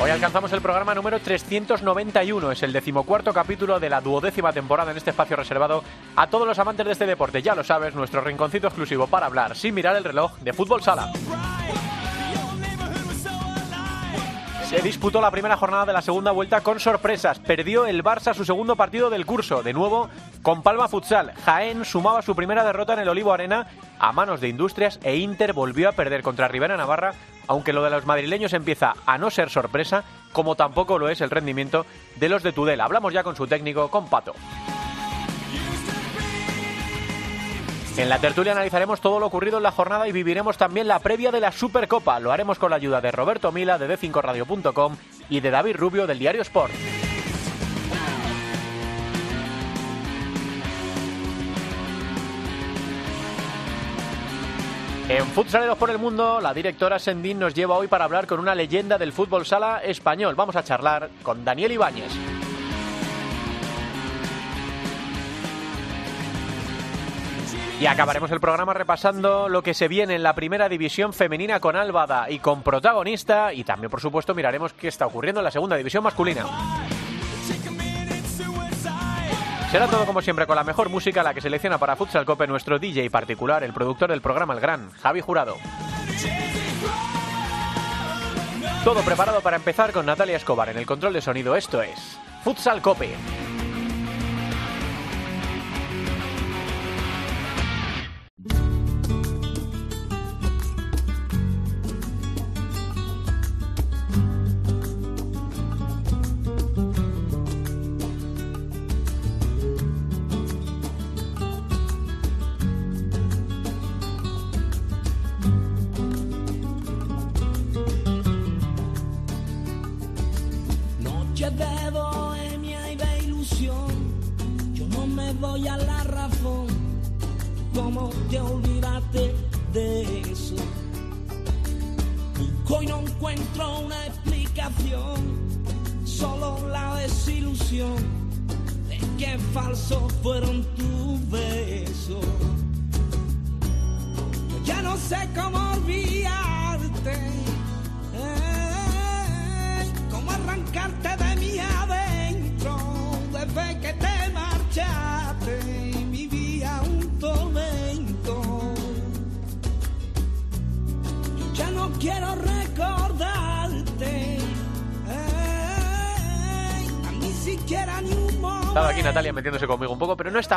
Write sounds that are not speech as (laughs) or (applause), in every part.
Hoy alcanzamos el programa número 391, es el decimocuarto capítulo de la duodécima temporada en este espacio reservado a todos los amantes de este deporte. Ya lo sabes, nuestro rinconcito exclusivo para hablar sin mirar el reloj de fútbol sala. Se disputó la primera jornada de la segunda vuelta con sorpresas. Perdió el Barça su segundo partido del curso, de nuevo con Palma Futsal. Jaén sumaba su primera derrota en el Olivo Arena a manos de Industrias e Inter volvió a perder contra Rivera Navarra aunque lo de los madrileños empieza a no ser sorpresa, como tampoco lo es el rendimiento de los de Tudela. Hablamos ya con su técnico, con Pato. En la tertulia analizaremos todo lo ocurrido en la jornada y viviremos también la previa de la Supercopa. Lo haremos con la ayuda de Roberto Mila de d5radio.com y de David Rubio del Diario Sport. En Futsaleros por el Mundo, la directora Sendín nos lleva hoy para hablar con una leyenda del fútbol sala español. Vamos a charlar con Daniel Ibáñez. Y acabaremos el programa repasando lo que se viene en la primera división femenina con Álvada y con protagonista. Y también, por supuesto, miraremos qué está ocurriendo en la segunda división masculina. Será todo como siempre con la mejor música, la que selecciona para Futsal Cope nuestro DJ particular, el productor del programa El Gran, Javi Jurado. Todo preparado para empezar con Natalia Escobar en el control de sonido. Esto es Futsal Cope.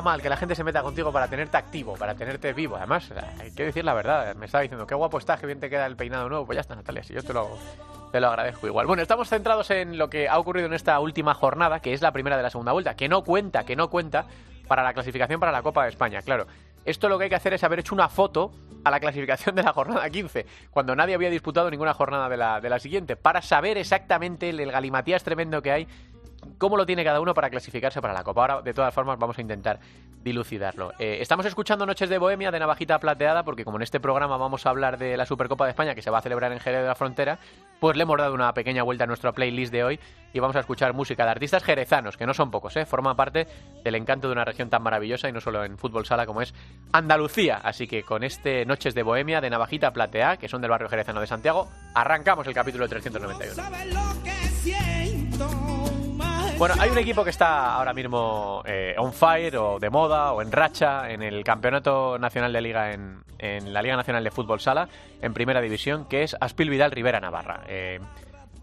Mal que la gente se meta contigo para tenerte activo, para tenerte vivo. Además, hay que decir la verdad. Me estaba diciendo, qué guapo estás, qué bien te queda el peinado nuevo. Pues ya está, Natalia, si yo te lo, te lo agradezco igual. Bueno, estamos centrados en lo que ha ocurrido en esta última jornada, que es la primera de la segunda vuelta, que no cuenta, que no cuenta para la clasificación para la Copa de España. Claro, esto lo que hay que hacer es haber hecho una foto a la clasificación de la jornada 15, cuando nadie había disputado ninguna jornada de la, de la siguiente, para saber exactamente el galimatías tremendo que hay cómo lo tiene cada uno para clasificarse para la Copa. Ahora, de todas formas, vamos a intentar dilucidarlo. Eh, estamos escuchando Noches de Bohemia de Navajita Plateada, porque como en este programa vamos a hablar de la Supercopa de España que se va a celebrar en Jerez de la Frontera, pues le hemos dado una pequeña vuelta a nuestra playlist de hoy y vamos a escuchar música de artistas jerezanos, que no son pocos, ¿eh? forman parte del encanto de una región tan maravillosa y no solo en fútbol sala como es Andalucía. Así que con este Noches de Bohemia de Navajita Plateada, que son del barrio jerezano de Santiago, arrancamos el capítulo 391. Bueno, hay un equipo que está ahora mismo eh, on fire o de moda o en racha en el Campeonato Nacional de Liga en, la Liga Nacional de Fútbol Sala en Primera División, que es Aspil Vidal Rivera Navarra. Eh,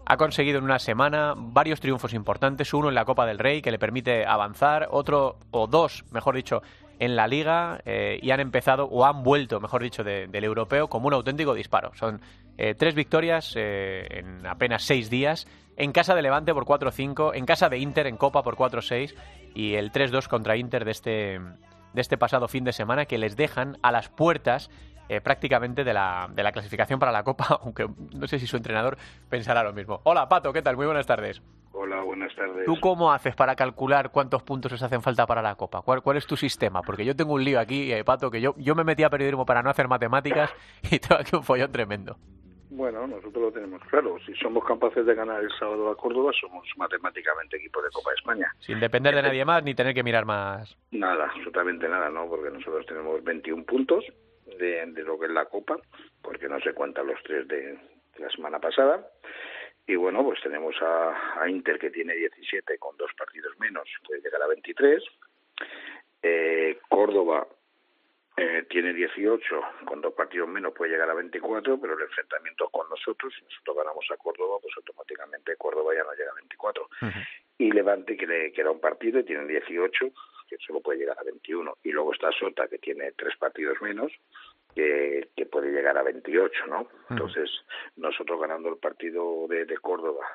ha conseguido en una semana varios triunfos importantes, uno en la Copa del Rey que le permite avanzar, otro o dos, mejor dicho, en la liga eh, y han empezado o han vuelto, mejor dicho, de- del europeo como un auténtico disparo. Son eh, tres victorias en apenas seis días, en casa de Levante por 4-5, en casa de Inter en Copa por 4-6 y el 3-2 contra Inter de este, de este pasado fin de semana que les dejan a las puertas eh, prácticamente de la, de la clasificación para la Copa, (laughs) aunque no sé si su entrenador pensará lo mismo. Hola, Pato, ¿qué tal? Muy buenas tardes. Hola, buenas tardes. ¿Tú cómo haces para calcular cuántos puntos os hacen falta para la Copa? ¿Cuál, cuál es tu sistema? Porque yo tengo un lío aquí, eh, Pato, que yo, yo me metí a periodismo para no hacer matemáticas (laughs) y tengo aquí un follón tremendo. Bueno, nosotros lo tenemos claro. Si somos capaces de ganar el sábado a Córdoba, somos matemáticamente equipo de Copa de España. Sin depender de nadie más ni tener que mirar más. Nada, absolutamente nada, ¿no? Porque nosotros tenemos 21 puntos de, de lo que es la Copa, porque no se cuentan los tres de, de la semana pasada. Y bueno, pues tenemos a, a, Inter que tiene 17 con dos partidos menos, puede llegar a 23. Eh, Córdoba eh, tiene 18, con dos partidos menos puede llegar a 24, pero el enfrentamiento es con nosotros, si nosotros ganamos a Córdoba, pues automáticamente Córdoba ya no llega a 24. Uh -huh. Y Levante, que le queda un partido, y tiene 18, que solo puede llegar a 21. Y luego está Sota, que tiene tres partidos menos, que, que puede llegar a 28, ¿no? Uh -huh. Entonces, nosotros ganando el partido de, de Córdoba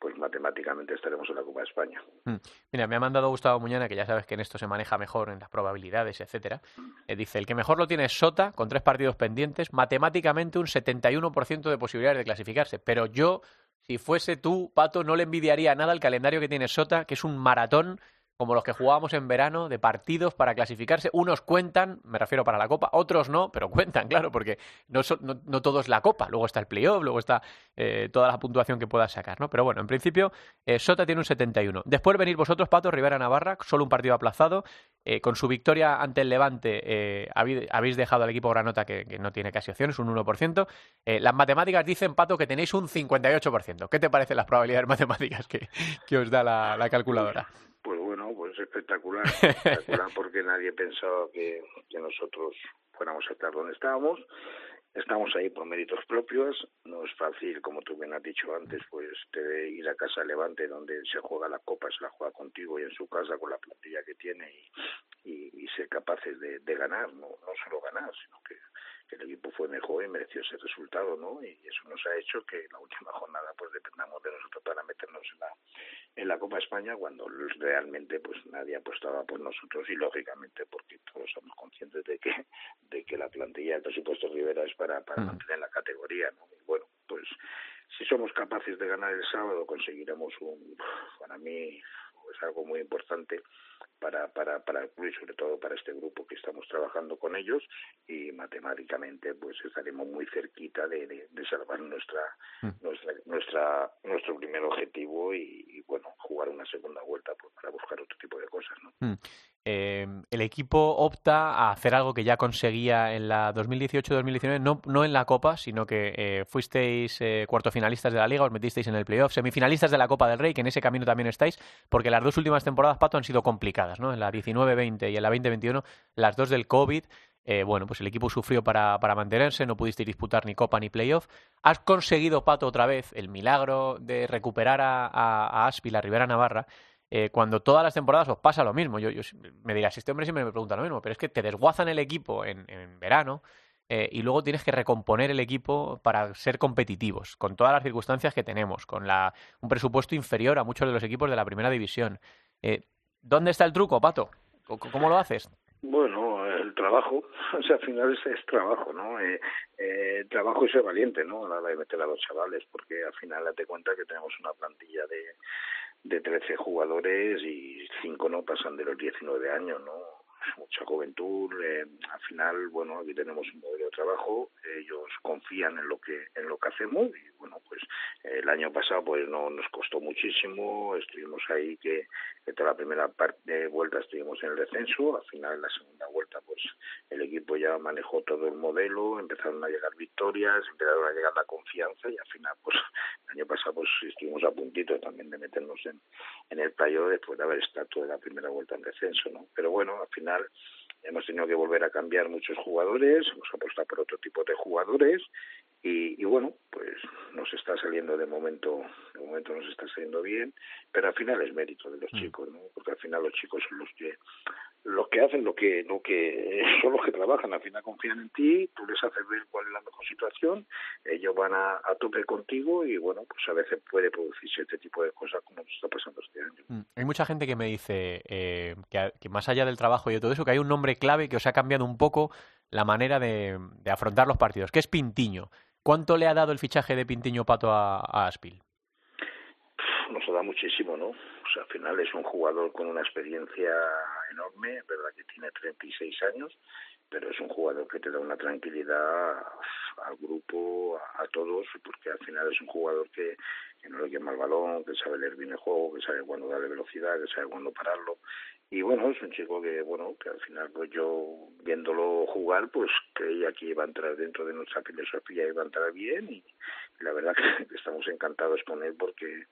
pues matemáticamente estaremos en la Copa de España. Mm. Mira, me ha mandado Gustavo Muñana, que ya sabes que en esto se maneja mejor en las probabilidades, etcétera. Eh, dice, el que mejor lo tiene es Sota, con tres partidos pendientes, matemáticamente un 71% de posibilidades de clasificarse. Pero yo, si fuese tú, Pato, no le envidiaría nada el calendario que tiene Sota, que es un maratón como los que jugábamos en verano, de partidos para clasificarse. Unos cuentan, me refiero para la Copa, otros no, pero cuentan, claro, porque no, so, no, no todo es la Copa. Luego está el playoff, luego está eh, toda la puntuación que puedas sacar, ¿no? Pero bueno, en principio, eh, Sota tiene un 71. Después venir vosotros, Pato, Rivera Navarra, solo un partido aplazado. Eh, con su victoria ante el Levante, eh, habéis, dejado al equipo Granota, que, no tiene casi opciones, un 1%. Eh, las matemáticas dicen, Pato, que tenéis un 58%. ¿Qué te parecen las probabilidades matemáticas que, que os da la calculadora? Pues espectacular, espectacular (laughs) porque nadie pensaba que, que nosotros fuéramos a estar donde estábamos. Estamos ahí por méritos propios, no es fácil, como tú bien has dicho antes, pues te ir a casa Levante donde se juega la Copa, se la juega contigo y en su casa con la plantilla que tiene y, y, y ser capaces de, de ganar, no, no solo ganar, sino que que el equipo fue mejor y mereció ese resultado, ¿no? Y eso nos ha hecho que la última jornada pues dependamos de nosotros para meternos en la en la Copa España cuando realmente pues nadie apostaba por nosotros y lógicamente porque todos somos conscientes de que de que la plantilla del presupuesto Rivera es para para mm. mantener la categoría, ¿no? Y bueno, pues si somos capaces de ganar el sábado conseguiremos un para mí es algo muy importante para, para, para el club y sobre todo para este grupo que estamos trabajando con ellos y matemáticamente pues estaremos muy cerquita de, de, de salvar nuestra, mm. nuestra nuestra nuestro primer objetivo y, y, bueno jugar una segunda vuelta pues, para buscar otro tipo de cosas ¿no? Mm. Eh, el equipo opta a hacer algo que ya conseguía en la 2018-2019, no, no en la Copa, sino que eh, fuisteis eh, cuarto finalistas de la Liga, os metisteis en el playoff, semifinalistas de la Copa del Rey, que en ese camino también estáis, porque las dos últimas temporadas, Pato, han sido complicadas, ¿no? En la 19-20 y en la 20-21, las dos del COVID. Eh, bueno, pues el equipo sufrió para, mantenerse, no pudisteis disputar ni Copa ni Playoff. Has conseguido, Pato, otra vez el milagro de recuperar a, a, a Aspi, la Rivera Navarra, eh, cuando todas las temporadas os pasa lo mismo. Yo, yo me dirás, este hombre siempre me pregunta lo mismo, pero es que te desguazan el equipo en, en verano eh, y luego tienes que recomponer el equipo para ser competitivos, con todas las circunstancias que tenemos, con la, un presupuesto inferior a muchos de los equipos de la primera división. Eh, ¿Dónde está el truco, Pato? ¿Cómo lo haces? Bueno, el trabajo, (laughs) o sea, al final es, trabajo, ¿no? Eh, eh, trabajo y ser valiente, ¿no? A la hora de meter a los chavales, porque al final date cuenta que tenemos una plantilla de de 13 jugadores y 5 no pasan de los 19 años, ¿no? Mucha juventud eh, al final bueno aquí tenemos un modelo de trabajo ellos confían en lo que en lo que hacemos y bueno pues el año pasado pues no nos costó muchísimo estuvimos ahí que, que toda la primera parte de vuelta estuvimos en el descenso al final en la segunda vuelta pues el equipo ya manejó todo el modelo empezaron a llegar victorias empezaron a llegar la confianza y al final pues el año pasado pues estuvimos a puntito también de meternos en, en el playo después de haber estado toda la primera vuelta en descenso no pero bueno al final final hemos tenido que volver a cambiar muchos jugadores, hemos apostado por otro tipo de jugadores y, y, bueno, pues nos está saliendo de momento, de momento nos está saliendo bien, pero al final es mérito de los mm. chicos, ¿no? Porque al final los chicos son los que los que hacen lo que lo que (laughs) son los que trabajan, al final confían en ti, tú les haces ver cuál es la mejor situación, ellos van a, a tope contigo y bueno, pues a veces puede producirse este tipo de cosas como nos está pasando este año. Mm, hay mucha gente que me dice eh, que, más allá del trabajo y de todo eso, que hay un nombre clave que os ha cambiado un poco la manera de, afrontar los partidos, que es Pintiño. ¿Cuánto le ha dado el fichaje de Pintiño Pato a, a Aspil? Nos ha dado muchísimo, ¿no? O sea, al final es un jugador con una experiencia enorme, verdad que tiene 36 años, pero es un jugador que te da una tranquilidad al grupo, a, todos, porque al final es un jugador que, no le quema el balón, que sabe leer bien el juego, que sabe cuándo darle velocidad, que sabe cuándo pararlo. Y bueno, es un chico que, bueno, que al final, pues yo viéndolo jugar, pues creía que iba a entrar dentro de nuestra filosofía, iba a entrar bien y, la verdad que (laughs) estamos encantados con él porque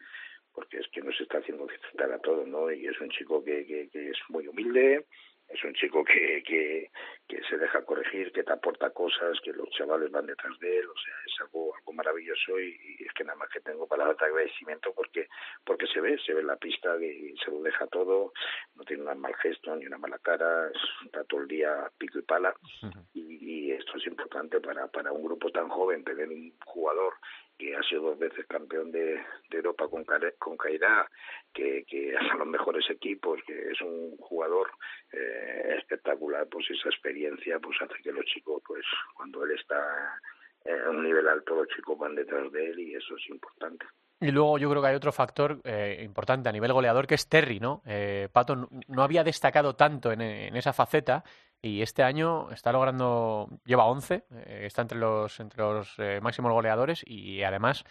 porque es que nos está haciendo disfrutar a todos, ¿no? Y es un chico que, que, que es muy humilde, es un chico que, que, que, se deja corregir, que te aporta cosas, que los chavales van detrás de él, o sea, es algo, algo maravilloso y, es que nada más que tengo para darte agradecimiento porque porque se ve, se ve en la pista y se lo deja todo, no tiene un mal gesto ni una mala cara, está todo el día pico y pala y, y esto es importante para, para un grupo tan joven, tener un jugador que ha sido dos veces campeón de, Europa con, con Cairá, que, que a los mejores equipos, que es un jugador eh, espectacular, pues esa experiencia pues hace que los chicos, pues cuando él está en un nivel alto, los chicos van detrás de él y eso es importante. Y luego yo creo que hay otro factor eh, importante a nivel goleador que es Terry, ¿no? Eh, Pato no, había destacado tanto en, esa faceta y este año está logrando, lleva 11, eh, está entre los, entre los eh, máximos goleadores y además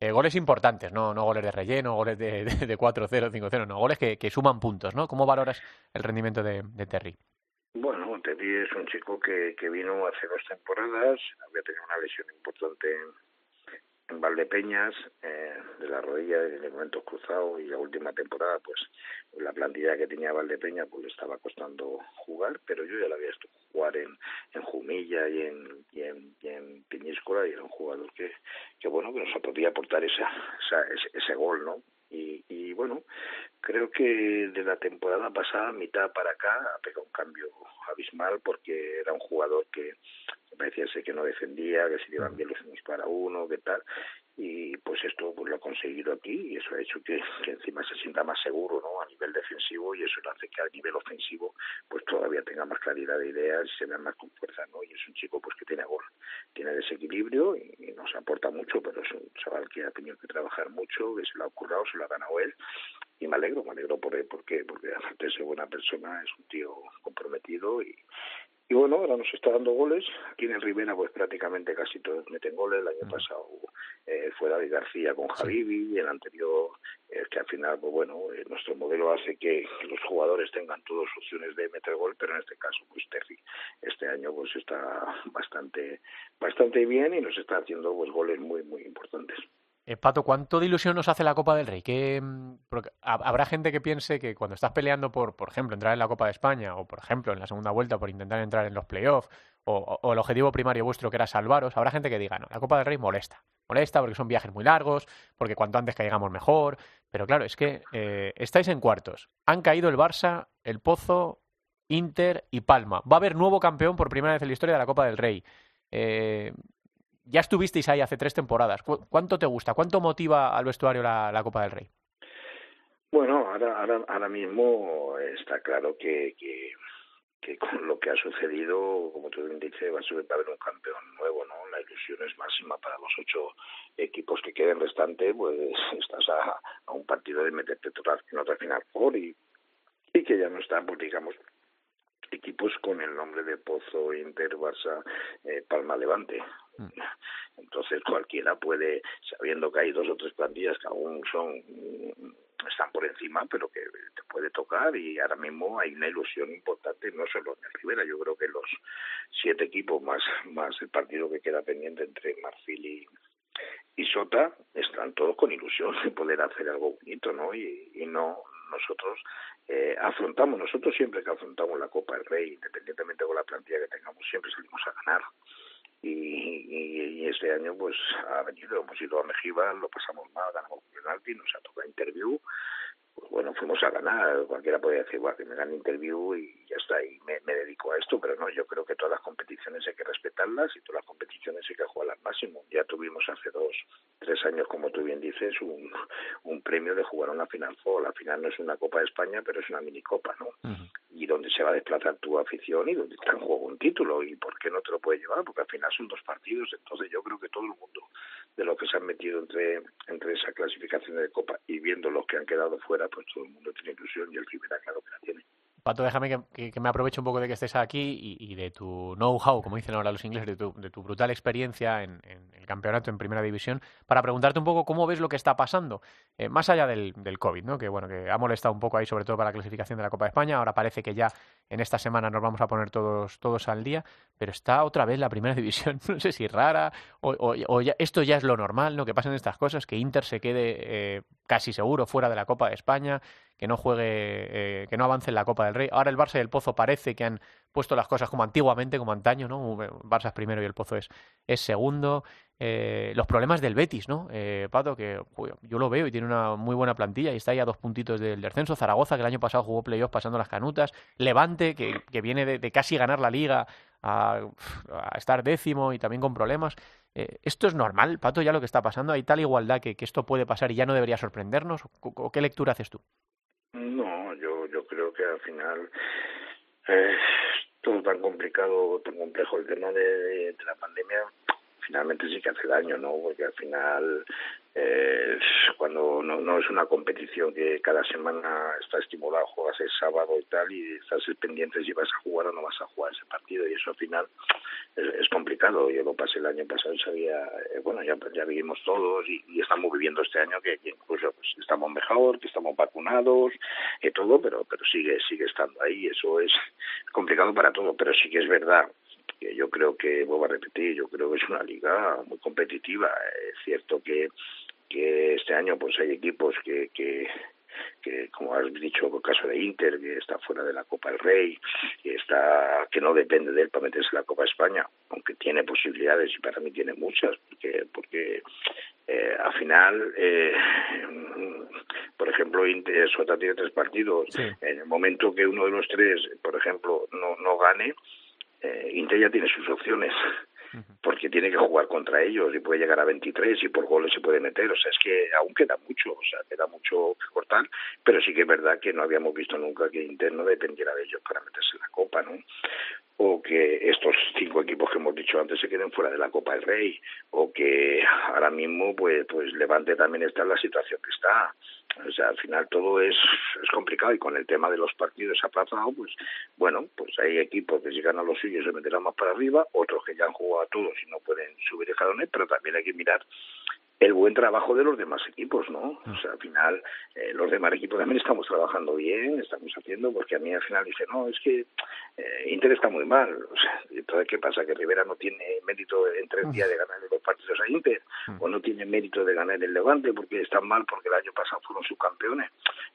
eh, goles importantes, ¿no? no goles de relleno, goles de, (laughs) de, de 4-0, 5-0, no, goles que, suman puntos, ¿no? ¿Cómo valoras el rendimiento de, de Terry? Bueno, Terry es un chico que, que vino hace dos temporadas, había tenido una lesión importante en Valdepeñas, eh, de la rodilla de ligamentos cruzados y la última temporada, pues la plantilla que tenía Valdepeñas pues le estaba costando jugar, pero yo ya la había visto jugar en, en Jumilla y en, y en, y Peñíscola y era un jugador que, que bueno, que nos podía aportar esa, esa, ese, ese gol, ¿no? Y, y bueno, creo que de la temporada pasada, mitad para acá, ha pegado un cambio abismal porque era un jugador que parecía ser que no defendía, que se iban bien los unos para uno, que tal, y pues esto pues lo ha conseguido aquí y eso ha hecho que, encima se sienta más seguro no a nivel defensivo y eso lo hace que a nivel ofensivo pues todavía tenga más claridad de ideas y se vea más con fuerza no y es un chico pues que tiene gol tiene desequilibrio y, nos aporta mucho pero es un chaval que ha tenido que trabajar mucho que se lo ha currado se lo ha ganado él y me alegro me alegro por él porque porque aparte ser buena persona es un tío comprometido y y bueno, ahora nos está dando goles. Aquí en el Rivera, pues prácticamente casi todos meten goles. El año pasado eh, fue David García con Javibi, y el anterior, es que al final, pues bueno, eh, nuestro modelo hace que, los jugadores tengan todas opciones de meter gol, pero en este caso, pues Terry, este año pues está bastante, bastante bien y nos está haciendo pues goles muy, muy importantes. Eh, Pato, ¿cuánto de ilusión nos hace la Copa del Rey? Que, mm, habrá gente que piense que cuando estás peleando por, por ejemplo, entrar en la Copa de España o, por ejemplo, en la segunda vuelta por intentar entrar en los playoffs o, o, el objetivo primario vuestro que era salvaros, habrá gente que diga, no, la Copa del Rey molesta. Molesta porque son viajes muy largos, porque cuanto antes caigamos mejor. Pero claro, es que eh, estáis en cuartos. Han caído el Barça, el Pozo, Inter y Palma. Va a haber nuevo campeón por primera vez en la historia de la Copa del Rey. Eh, ya estuvisteis ahí hace tres temporadas. ¿Cuánto te gusta? ¿Cuánto motiva al vestuario la, Copa del Rey? Bueno, ahora, ahora, mismo está claro que, que, con lo que ha sucedido, como tú bien dices, va a, haber un campeón nuevo, ¿no? La ilusión es máxima para los ocho equipos que queden restantes, pues (laughs) estás a, un partido de meterte en otra final por y, y que ya no están, pues digamos, equipos con el nombre de Pozo, Inter, Barça, eh, Palma, Levante. Mm. Entonces cualquiera puede, sabiendo que hay dos o tres plantillas que aún son están por encima, pero que te puede tocar y ahora mismo hay una ilusión importante, no solo en el Rivera, yo creo que los siete equipos más, más el partido que queda pendiente entre Marfil y, y Sota están todos con ilusión de poder hacer algo bonito, ¿no? Y, y no nosotros eh, afrontamos, nosotros siempre que afrontamos la Copa del Rey, independientemente con la plantilla que tengamos, siempre salimos a ganar. Y, y, este año pues ha venido, hemos ido a Mejiba, lo pasamos mal, ganamos penalti, nos ha tocado interview pues bueno, fuimos a ganar. Cualquiera puede decir, bueno, que me gane interview y ya está, y me, me, dedico a esto, pero no, yo creo que todas las competiciones hay que respetarlas y todas las competiciones hay que jugar al máximo. Ya tuvimos hace dos, tres años, como tú bien dices, un, (laughs) un premio de jugar una final four. La final no es una Copa de España, pero es una minicopa, ¿no? Y donde se va a desplazar tu afición y donde está en juego un título. ¿Y por qué no te lo puede llevar? Porque al final son dos partidos, entonces yo creo que todo el mundo de los que se han metido entre, entre esa clasificación de Copa y viendo los que han quedado fuera, pues todo el mundo tiene ilusión y el Rivera claro que la tiene. Pato, déjame que, que, me aproveche un poco de que estés aquí y, y de tu know-how, como dicen ahora los ingleses, de tu, de tu brutal experiencia en, en, el campeonato en Primera División, para preguntarte un poco cómo ves lo que está pasando, eh, más allá del, del, COVID, ¿no? que bueno que ha molestado un poco ahí, sobre todo para la clasificación de la Copa de España. Ahora parece que ya en esta semana nos vamos a poner todos, todos al día, pero está otra vez la Primera (laughs) División, no sé si rara, o, o, o ya, esto ya es lo normal, ¿no? que pasen estas cosas, que Inter se quede eh, casi seguro fuera de la Copa de España, que no juegue, eh, que no avance en la Copa del Rey. Ahora el Barça y el Pozo parece que han puesto las cosas como antiguamente, como antaño, ¿no? Barça es primero y el Pozo es, es segundo. Eh, los problemas del Betis, ¿no? Eh, Pato, que yo lo veo y tiene una muy buena plantilla y está ahí a dos puntitos del descenso. Zaragoza, que el año pasado jugó playoff pasando las canutas. Levante, que, que viene de, casi ganar la liga a, a estar décimo y también con problemas. Eh, ¿Esto es normal, Pato, ya lo que está pasando? ¿Hay tal igualdad que, que esto puede pasar y ya no debería sorprendernos? ¿O, o qué lectura haces tú? No, yo, yo creo que al final eh, todo tan complicado, tan complejo el tema de, de, la pandemia, finalmente sí que hace daño, ¿no? Porque al final eh, cuando no, no es una competición que cada semana está estimulado, juegas el sábado y tal, y estás pendiente si vas a jugar o no vas a jugar ese partido, y eso al final es, complicado. Yo lo pasé el año pasado y sabía, eh, bueno, ya, ya vivimos todos y, estamos viviendo este año que, que incluso pues, estamos mejor, que estamos vacunados, y todo, pero, pero sigue, sigue estando ahí, eso es complicado para todo, pero sí que es verdad que yo creo que, vuelvo a repetir, yo creo que es una liga muy competitiva. Es cierto que, que este año pues hay equipos que, que, que como has dicho el caso de Inter que está fuera de la Copa del Rey que está que no depende de él para meterse en la Copa España aunque tiene posibilidades y para mí tiene muchas porque porque eh, al final eh, por ejemplo Inter Sota tiene tres partidos sí. en el momento que uno de los tres por ejemplo no no gane eh, Inter ya tiene sus opciones porque tiene que jugar contra ellos y puede llegar a 23 y por goles se puede meter, o sea, es que aún queda mucho, o sea, queda mucho que cortar, pero sí que es verdad que no habíamos visto nunca que Inter no dependiera de ellos para meterse en la Copa, ¿no? O que estos cinco equipos que hemos dicho antes se queden fuera de la Copa del Rey, o que ahora mismo, pues, pues Levante también está en la situación que está, o sea, al final todo es, es complicado y con el tema de los partidos aplazados, pues bueno, pues hay equipos que si ganan los suyos se meterán más para arriba, otros que ya han jugado a todos y no pueden subir escalones, pero también hay que mirar el buen trabajo de los demás equipos, ¿no? O sea, al final, eh, los demás equipos también estamos trabajando bien, estamos haciendo, porque a mí al final dice, no, es que eh, Inter está muy mal. (laughs) O sea, entonces, ¿qué pasa? ¿Que Rivera no tiene mérito en tres días de ganar los partidos a Inter? ¿O no tiene mérito de ganar el Levante porque están mal porque el año pasado fueron subcampeones?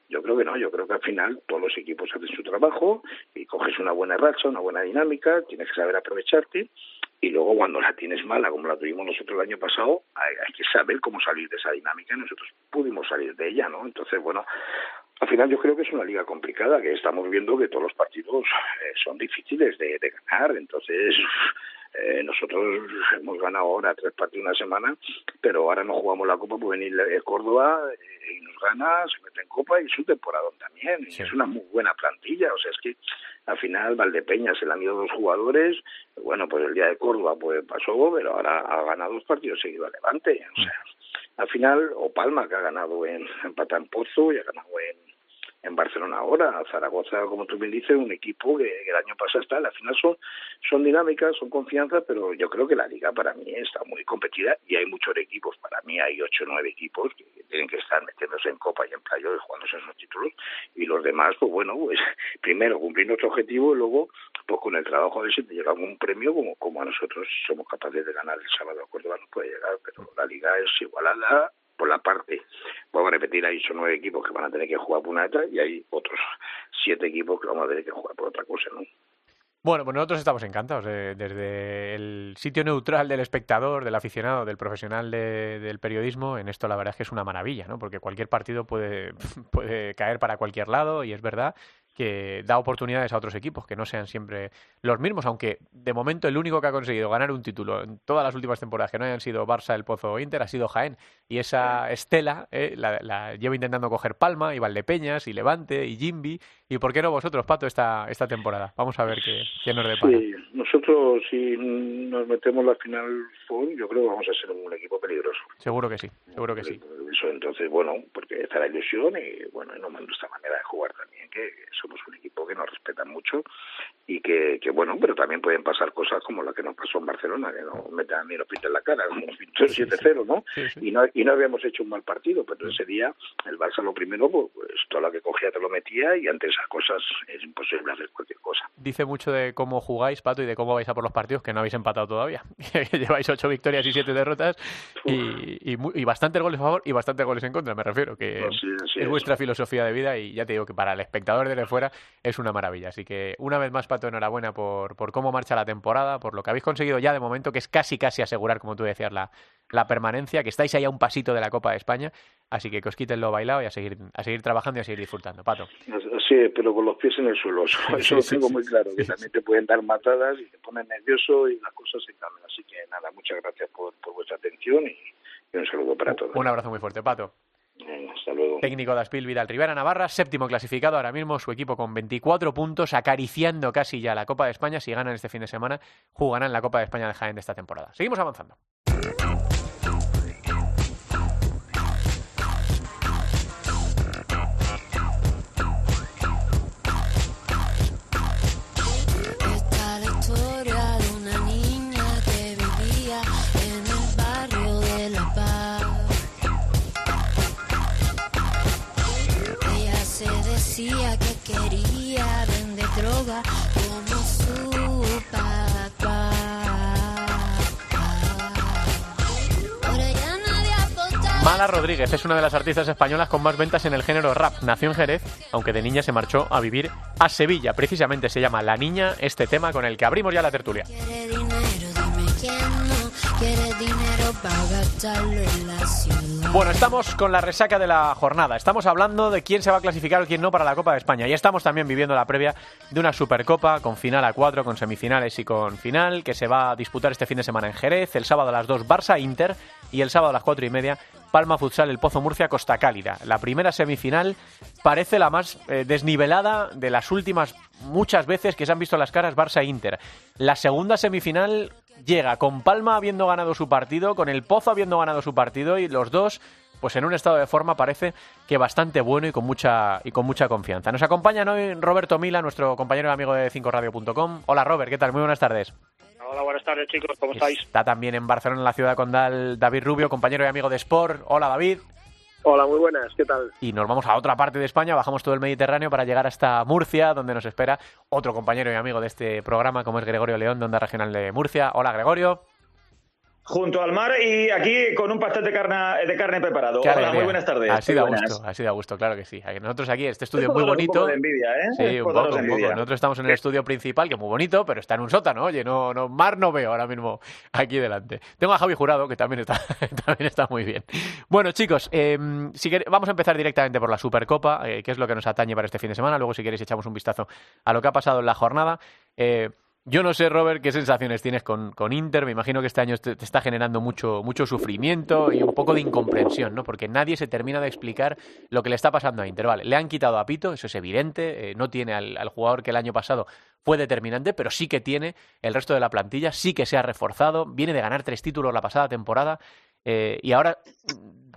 Yo creo que no, yo creo que al final todos los equipos hacen su trabajo y coges una buena racha, una buena dinámica, tienes que saber aprovecharte y luego cuando la tienes mala, como la tuvimos nosotros el año pasado, hay, hay, que saber cómo salir de esa dinámica y nosotros pudimos salir de ella, ¿no? Entonces, bueno, al final yo creo que es una liga complicada, que estamos viendo que todos los partidos eh, son difíciles de, de ganar, entonces eh, nosotros hemos ganado ahora tres partidos una semana, pero ahora no jugamos la Copa, puede venir Córdoba eh, y nos gana, se mete en Copa y su temporada también, sí. es una muy buena plantilla, o sea, es que al final Valdepeña se han ido dos jugadores, bueno, pues el día de Córdoba pues pasó, pero ahora ha ganado dos partidos seguidos a Levante, o sea, al final, o Palma que ha ganado en, en Patampozo y ha ganado en en Barcelona ahora. Zaragoza, como tú bien dices, un equipo que, que el año pasado está. Al final son, son dinámicas, son confianza, pero yo creo que la liga para mí está muy competida y hay muchos equipos. Para mí hay ocho o nueve equipos que tienen que estar metiéndose en Copa y en Playo y jugándose esos títulos. Y los demás, pues bueno, pues (laughs) primero cumplir nuestro objetivo y luego, pues con el trabajo de si te llegamos un premio como, como a nosotros somos capaces de ganar el sábado a Córdoba no puede llegar, pero la liga es igualada por la parte, vamos a repetir, hay ocho nueve equipos que van a tener que jugar por una y hay otros siete equipos que vamos a tener que jugar por otra cosa, ¿no? Bueno, pues nosotros estamos encantados. eh, desde el sitio neutral del espectador, del aficionado, del profesional de- del periodismo, en esto la verdad es que es una maravilla, ¿no? Porque cualquier partido puede, (laughs) puede caer para cualquier lado y es verdad que da oportunidades a otros equipos que no sean siempre los mismos, aunque de momento el único que ha conseguido ganar un título en todas las últimas temporadas que no hayan sido Barça, El Pozo o Inter ha sido Jaén. Y esa estela eh, la, la lleva intentando coger Palma y Valdepeñas y Levante y Jimby. ¿Y por qué no vosotros, Pato, esta, esta temporada? Vamos a ver qué, qué nos depara. Sí, nosotros si nos metemos la final full, yo creo que vamos a ser un equipo peligroso. Seguro que sí, seguro que sí. Eso, entonces, bueno, porque está la ilusión y bueno, y no nuestra manera de jugar también, que somos un equipo que nos respeta mucho y que, que bueno, pero también pueden pasar cosas como la que nos pasó en Barcelona, que no metan ni nos pintan la cara, como nos pintó el 7-0, ¿no? Sí, sí. Y no y no habíamos hecho un mal partido, pero ese día el Barça lo primero, pues, pues toda la que cogía te lo metía y ante esas cosas es imposible hacer cualquier cosa. Dice mucho de cómo jugáis, Pato, y de cómo vais a por los partidos, que no habéis empatado todavía. (laughs) Lleváis ocho victorias y siete derrotas y, y, y bastantes goles a favor y bastantes goles en contra, me refiero, que Pues sí, así es es. vuestra filosofía de vida y ya te digo que para el espectador desde fuera es una maravilla. Así que una vez más, Pato, enhorabuena por, por cómo marcha la temporada, por lo que habéis conseguido ya de momento, que es casi casi asegurar, como tú decías, la, la permanencia, que estáis ahí a un pasito de la Copa de España. Así que que os quiten lo bailado y a seguir, a seguir trabajando y a seguir disfrutando. Pato. Sí, pero con los pies en el suelo. (laughs) Eso, Sí, eso lo tengo sí. muy claro, que también te pueden dar matadas y te pones nervioso y las cosas se cambian. Así que nada, muchas gracias por, por vuestra atención y, y un saludo para todos. Un abrazo muy fuerte, Pato. Hasta luego. Técnico de Aspil Vidal Rivera Navarra, séptimo clasificado ahora mismo, su equipo con 24 puntos, acariciando casi ya la Copa de España. Si ganan este fin de semana, jugarán la Copa de España de Jaén de esta temporada. Seguimos avanzando. Rodríguez es una de las artistas españolas con más ventas en el género rap. Nació en Jerez, aunque de niña se marchó a vivir a Sevilla. Precisamente se llama La Niña, este tema con el que abrimos ya la tertulia. Bueno, estamos con la resaca de la jornada. Estamos hablando de quién se va a clasificar o quién no para la Copa de España. Y estamos también viviendo la previa de una Supercopa con final a cuatro, con semifinales y con final, que se va a disputar este fin de semana en Jerez. El sábado a las 2 Barça Inter y el sábado a las cuatro y media Palma Futsal El Pozo Murcia Costa Cálida. La primera semifinal parece la más eh, desnivelada de las últimas muchas veces que se han visto las caras Barça Inter. La segunda semifinal llega con Palma habiendo ganado su partido, con el Pozo habiendo ganado su partido y los dos pues en un estado de forma parece que bastante bueno y con mucha y con mucha confianza. Nos acompaña hoy Roberto Mila, nuestro compañero y amigo de 5radio.com. Hola Robert, ¿qué tal? Muy buenas tardes. Hola, buenas tardes chicos, ¿cómo estáis? Está también en Barcelona, en la ciudad condal, David Rubio, compañero y amigo de Sport. Hola David. Hola, muy buenas, ¿qué tal? Y nos vamos a otra parte de España, bajamos todo el Mediterráneo para llegar hasta Murcia, donde nos espera otro compañero y amigo de este programa, como es Gregorio León, de Onda Regional de Murcia. Hola Gregorio. Junto al mar y aquí con un pastel de carne, de carne preparado. Qué Hola, alegría. muy buenas tardes. Así da buenas. gusto, así da gusto, claro que sí. Nosotros aquí, este estudio Es muy bonito. Un poco de envidia, ¿eh? Sí, un poco, un poco. Nosotros estamos en el estudio principal, que es muy bonito, pero está en un sótano, oye, no, no, mar no veo ahora mismo aquí delante. Tengo a Javi Jurado, que también está, (laughs) también está muy bien. Bueno, chicos, eh, si vamos a empezar directamente por la Supercopa, eh, que es lo que nos atañe para este fin de semana. Luego, si queréis, echamos un vistazo a lo que ha pasado en la jornada. Eh, yo no sé, Robert, qué sensaciones tienes con, con Inter. Me imagino que este año te, está generando mucho, mucho sufrimiento y un poco de incomprensión, ¿no? Porque nadie se termina de explicar lo que le está pasando a Inter. Vale, le han quitado a Pito, eso es evidente. eh, no tiene al, al jugador que el año pasado fue determinante, pero sí que tiene el resto de la plantilla, sí que se ha reforzado. Viene de ganar tres títulos la pasada temporada. eh, y ahora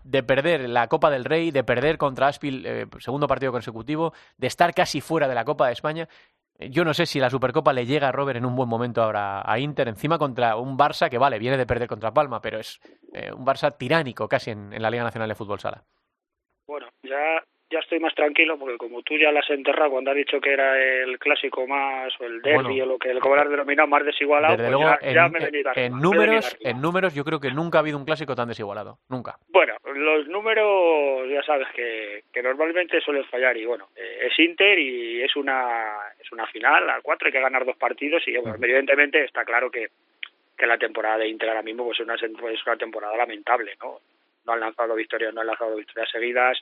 de perder la Copa del Rey, de perder contra Aspil eh, segundo partido consecutivo, de estar casi fuera de la Copa de España. Eh, Yo no sé si la Supercopa le llega a Robert en un buen momento ahora a Inter, encima contra un Barça que, vale, viene de perder contra Palma, pero es eh, un Barça tiránico casi en, en la Liga Nacional de Fútbol Sala. Bueno, ya, ya estoy más tranquilo porque como tú ya las has enterrado cuando has dicho que era el clásico más o el derby Bueno. o lo que lo has denominado más desigualado, Desde pues luego, ya, ya en, me he venido en venido números, en números, yo creo que nunca ha habido un clásico tan desigualado. Nunca. Bueno, los números ya sabes que, que normalmente suelen fallar y bueno, eh, es Inter y es una es una final, al cuatro hay que ganar dos partidos y bueno, evidentemente está claro que, que la temporada de Inter ahora mismo pues es una, es una temporada lamentable, ¿no? No han lanzado victorias, no han lanzado victorias seguidas,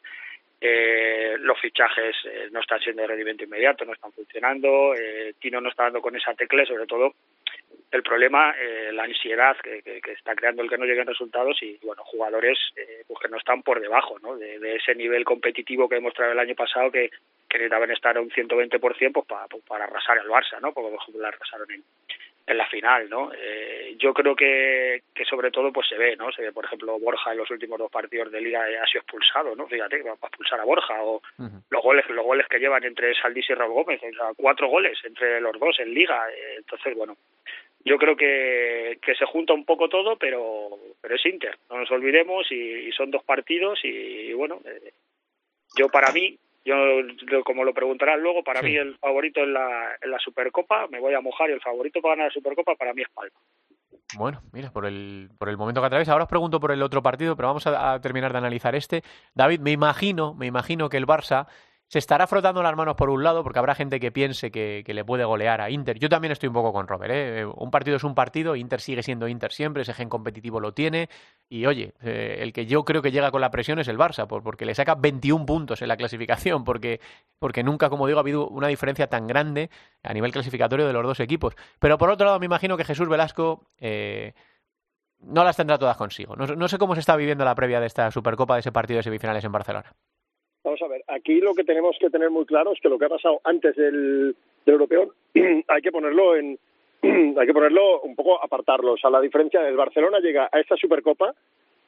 eh, los fichajes eh, no están siendo de rendimiento inmediato, no están funcionando, eh, Tino no está dando con esa tecla sobre todo el problema, eh, la ansiedad que, que- está creando el que no lleguen resultados y, bueno, jugadores pues, que no están por debajo ¿no? De, ese nivel competitivo que demostraron el año pasado que, que necesitaban estar a un 120% pues, para, pues, para arrasar al Barça, ¿no? Porque, por ejemplo, la arrasaron en, en la final, ¿no? Eh, yo creo que, que sobre todo pues se ve, ¿no? Se ve, por ejemplo, Borja en los últimos dos partidos de Liga ha sido expulsado, ¿no? Fíjate, va a expulsar a Borja o los goles los goles que llevan entre Saldís y Raúl Gómez, o sea, cuatro goles entre los dos en Liga. eh, entonces, bueno, yo creo que, que se junta un poco todo, pero pero es Inter, no nos olvidemos y, y son dos partidos y, bueno, eh, yo para mí, yo como lo preguntarás luego, para Sí. mí el favorito en la, en la Supercopa, me voy a mojar y el favorito para ganar la Supercopa para mí es Palma. Bueno, mira, por el, por el momento que atraviesa. Ahora os pregunto por el otro partido, pero vamos a, a terminar de analizar este. David, me imagino, me imagino que el Barça se estará frotando las manos por un lado, porque habrá gente que piense que, le puede golear a Inter. Yo también estoy un poco con Robert. ¿eh? Un partido es un partido, Inter sigue siendo Inter siempre, ese gen competitivo lo tiene. Y oye, eh, el que yo creo que llega con la presión es el Barça, por- porque le saca 21 puntos en la clasificación, porque, porque nunca, como digo, ha habido una diferencia tan grande a nivel clasificatorio de los dos equipos. Pero por otro lado, me imagino que Jesús Velasco eh, no las tendrá todas consigo. No, no sé cómo se está viviendo la previa de esta Supercopa, de ese partido de semifinales en Barcelona. Vamos a ver, aquí lo que tenemos que tener muy claro es que lo que ha pasado antes del, del europeo (clears throat) hay que ponerlo en (clears throat) hay que ponerlo un poco apartarlo. O sea, la diferencia del Barcelona llega a esta Supercopa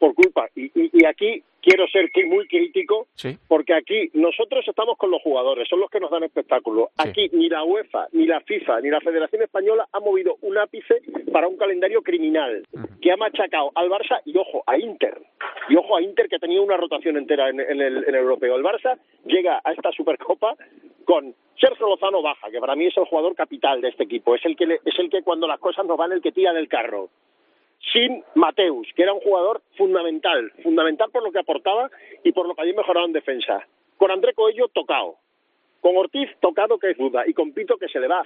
por culpa y, y, y aquí quiero ser muy crítico Sí. porque aquí nosotros estamos con los jugadores, son los que nos dan espectáculo. Sí. Aquí ni la UEFA, ni la FIFA, ni la Federación Española ha movido un ápice para un calendario criminal que ha machacado al Barça y ojo, a Inter. Y ojo a Inter que ha tenido una rotación entera en, en el, en el europeo. El Barça llega a esta Supercopa con Sergio Lozano baja, que para mí es el jugador capital de este equipo, es el que le- es el que cuando las cosas no van el que tira del carro sin Mateus, que era un jugador fundamental, fundamental por lo que aportaba y por lo que había mejorado en defensa. Con André Coello tocado, con Ortiz tocado que es duda y con Pito que se le va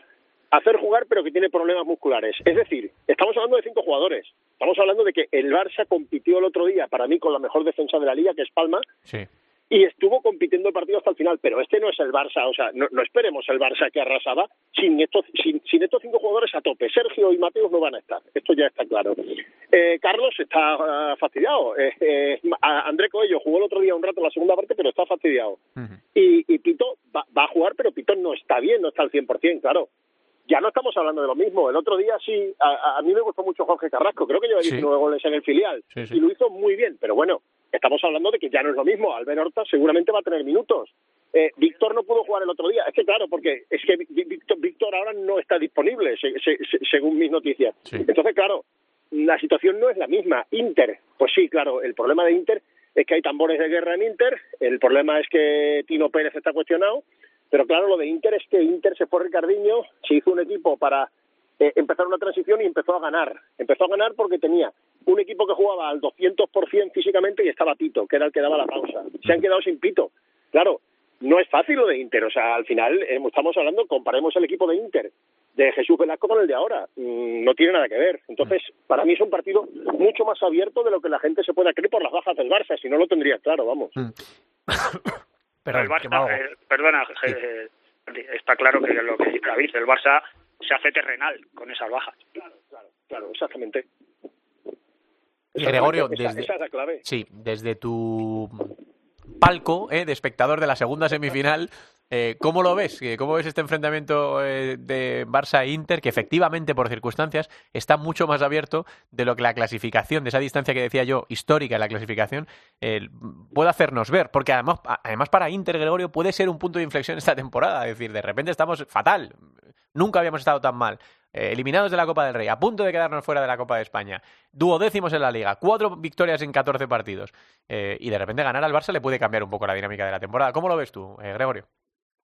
a hacer jugar pero que tiene problemas musculares. Es decir, estamos hablando de cinco jugadores. Estamos hablando de que el Barça compitió el otro día para mí con la mejor defensa de la liga, que es Palma, Sí. Y estuvo compitiendo el partido hasta el final, pero este no es el Barça, o sea, no, no esperemos el Barça que arrasaba sin estos, sin, sin estos cinco jugadores a tope. Sergio y Mateus no van a estar, esto ya está claro. Eh, Carlos está ah, fastidiado. Eh, eh, André Coello jugó el otro día un rato en la segunda parte, pero está fastidiado. Y, y Pito va, va a jugar, pero Pito no está bien, no está al 100%, claro. Ya no estamos hablando de lo mismo. El otro día sí, a, a- mí me gustó mucho Jorge Carrasco, creo que lleva Sí. 19 goles en el filial Sí, sí. y lo hizo muy bien, pero bueno, estamos hablando de que ya no es lo mismo. Albert Horta seguramente va a tener minutos. Eh, Víctor no pudo jugar el otro día. Es que claro, porque es que Víctor, Víctor ahora no está disponible, se- se- se- según mis noticias. Sí. Entonces, claro, la situación no es la misma. Inter, pues sí, claro, el problema de Inter es que hay tambores de guerra en Inter, el problema es que Tino Pérez está cuestionado, pero claro, lo de Inter es que Inter se fue Ricardiño, se hizo un equipo para eh, empezar una transición y empezó a ganar. Empezó a ganar porque tenía un equipo que jugaba al 200% físicamente y estaba Pito, que era el que daba la pausa. Se han quedado sin Pito. Claro, no es fácil lo de Inter, o sea, al final eh, estamos hablando, comparemos el equipo de Inter de Jesús Velasco con el de ahora. Mm, no tiene nada que ver. Entonces, para mí es un partido mucho más abierto de lo que la gente se pueda creer por las bajas del Barça, si no lo tendría claro, vamos. Pero Perdón, el. Barça, eh, perdona, eh, está claro que lo que dice David, el Barça se hace terrenal con esas bajas. Claro, claro, claro, exactamente. Y Gregorio, Esa- desde- esa es la clave. Sí, desde tu palco eh, de espectador de la segunda semifinal, eh, ¿cómo lo ves? Eh, ¿Cómo ves este enfrentamiento eh, de Barça-Inter, que efectivamente, por circunstancias, está mucho más abierto de lo que la clasificación, de esa distancia que decía yo, histórica de la clasificación, eh, puede hacernos ver? Porque además, además para Inter, Gregorio, puede ser un punto de inflexión esta temporada. Es decir, de repente estamos fatal. Nunca habíamos estado tan mal. eliminados de la Copa del Rey, a punto de quedarnos fuera de la Copa de España, duodécimos en la Liga, cuatro victorias en 14 partidos, y de repente ganar al Barça le puede cambiar un poco la dinámica de la temporada. ¿Cómo lo ves tú, Gregorio?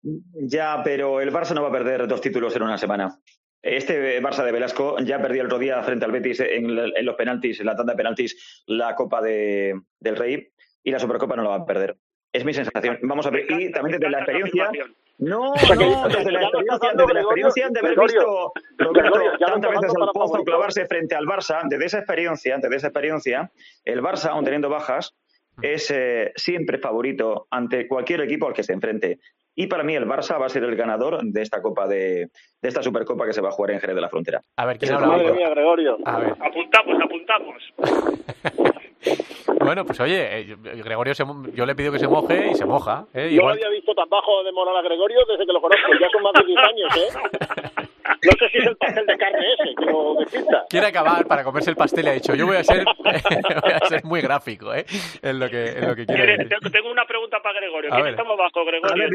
Ya, pero el Barça no va a perder dos títulos en una semana. Este Barça de Velasco ya perdió el otro día frente al Betis en, en los penaltis, en la tanda de penaltis, la Copa de, del Rey y la Supercopa no la va a perder. Es mi sensación. Vamos a ver. Y también desde la experiencia. No, no, desde la experiencia, desde la experiencia de haber visto Roberto tantas veces al pozo clavarse frente al Barça, desde esa experiencia, desde esa experiencia, el Barça, aun teniendo bajas, es eh, siempre favorito ante cualquier equipo al que se enfrente. Y para mí el Barça va a ser el ganador de esta Copa de, de esta Supercopa que se va a jugar en Jerez de la Frontera. A ver, ¿quién Es habla? el Madre mía, Gregorio. A ver. Apuntamos, apuntamos. (laughs) Bueno, pues oye, eh, yo- Gregorio, se mo- yo le pido que se moje y se moja. ¿eh? No lo Igual- había visto tan bajo de moral a Gregorio desde que lo conozco. Ya son más de 10 años, ¿eh? (laughs) No sé si es el pastel de carne ese que lo despista. quiere acabar para comerse el pastel y ha dicho yo voy a ser (laughs) voy a ser muy gráfico ¿eh? en lo que en lo que quiere Mire, decir. te- Tengo una pregunta para Gregorio. ¿Quién está más bajo, Gregorio?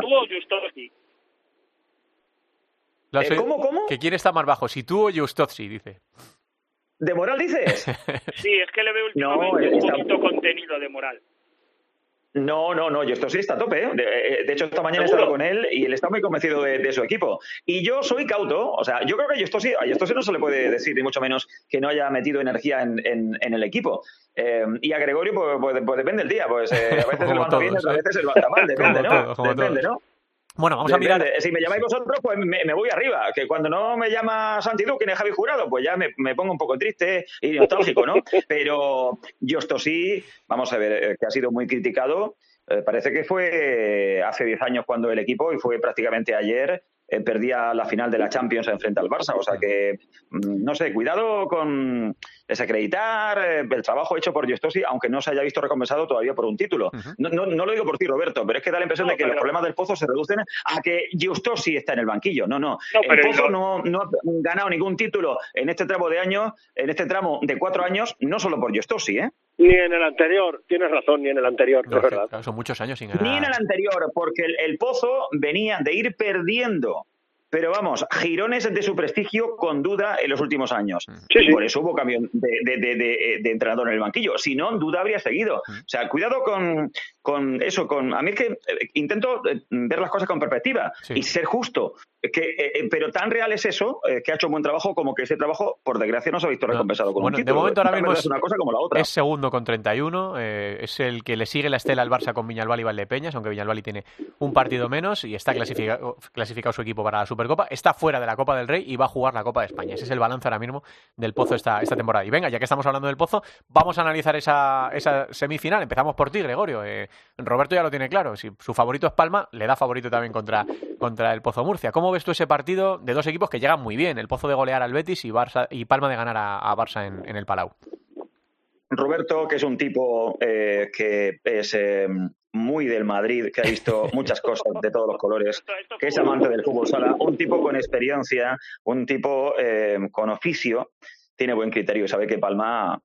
¿Tú, o Justosi? Eh, ¿cómo, cómo? que quién está más bajo si tú o Justozzi dice ¿De moral dices? (laughs) Sí, es que le veo últimamente No, un está- poquito contenido de moral. No, no, no, yo esto sí está a tope. ¿eh? De, de hecho, esta mañana he estado con él y él está muy convencido de, de su equipo. Y yo soy cauto, o sea, yo creo que a esto sí, a esto sí no se le puede decir, ni mucho menos que no haya metido energía en, en- en el equipo. Eh, y a Gregorio, pues, pues- pues depende del día, pues eh, a veces (laughs) se levanta bien, ¿eh? veces se levanta mal, (laughs) depende, Como ¿no? depende, todos. ¿no? Bueno vamos a mirar. Si me llamáis vosotros, pues me, me voy arriba. Que cuando no me llama Santi Duque ni Javi Jurado, pues ya me, me pongo un poco triste y nostálgico, ¿no? (laughs) Pero yo esto sí, vamos a ver, eh, que ha sido muy criticado. Eh, parece que fue hace 10 años cuando el equipo, y fue prácticamente ayer, eh, perdía la final de la Champions en frente al Barça. O sea que, mm, no sé, cuidado con desacreditar eh, el trabajo hecho por Justosi, aunque no se haya visto recompensado todavía por un título. No, no, no lo digo por ti, Roberto, pero es que da la impresión No, de que pero- los problemas del Pozo se reducen a que Justosi está en el banquillo. No, no. El Pozo no, no ha ganado ningún título en este tramo de años, en este tramo de cuatro años, no solo por Justosi, ¿eh? Ni en el anterior, tienes razón, ni en el anterior, No, es verdad. claro, son muchos años sin ganar Ni en el anterior, porque el, el Pozo venía de ir perdiendo. Pero vamos, girones de su prestigio con duda en los últimos años. Sí, y sí. por eso hubo cambio de, de- de- de- de entrenador en el banquillo. Si no, duda habría seguido. O sea, cuidado con, con eso. Con, a mí es que eh, intento eh, ver las cosas con perspectiva Sí. y ser justo. Que, eh, eh, pero tan real es eso, eh, que ha hecho un buen trabajo, como que ese trabajo, por desgracia, no se ha visto No. recompensado con Bueno, un de momento ahora mismo es- una cosa como la otra. Es segundo con 31, eh, es el que le sigue la estela al Barça con Viñalbal y Valdepeñas, aunque Viñalbal tiene un partido menos y está clasificado, clasificado su equipo para la Supercopa, está fuera de la Copa del Rey y va a jugar la Copa de España. Ese es el balance ahora mismo del Pozo esta, esta temporada. Y venga, ya que estamos hablando del Pozo, vamos a analizar esa, esa semifinal. Empezamos por ti, Gregorio. Eh, Roberto ya lo tiene claro, si su favorito es Palma, le da favorito también contra, contra el Pozo Murcia. ¿Cómo ves tú ese partido de dos equipos que llegan muy bien? El Pozo de golear al Betis y, Barça, y Palma de ganar a, a Barça en, en el Palau. Roberto, que es un tipo eh, que es eh, muy del Madrid, que ha visto (laughs) muchas cosas de todos los colores, que es amante del fútbol sala, un tipo con experiencia, un tipo eh, con oficio, tiene buen criterio y sabe que Palma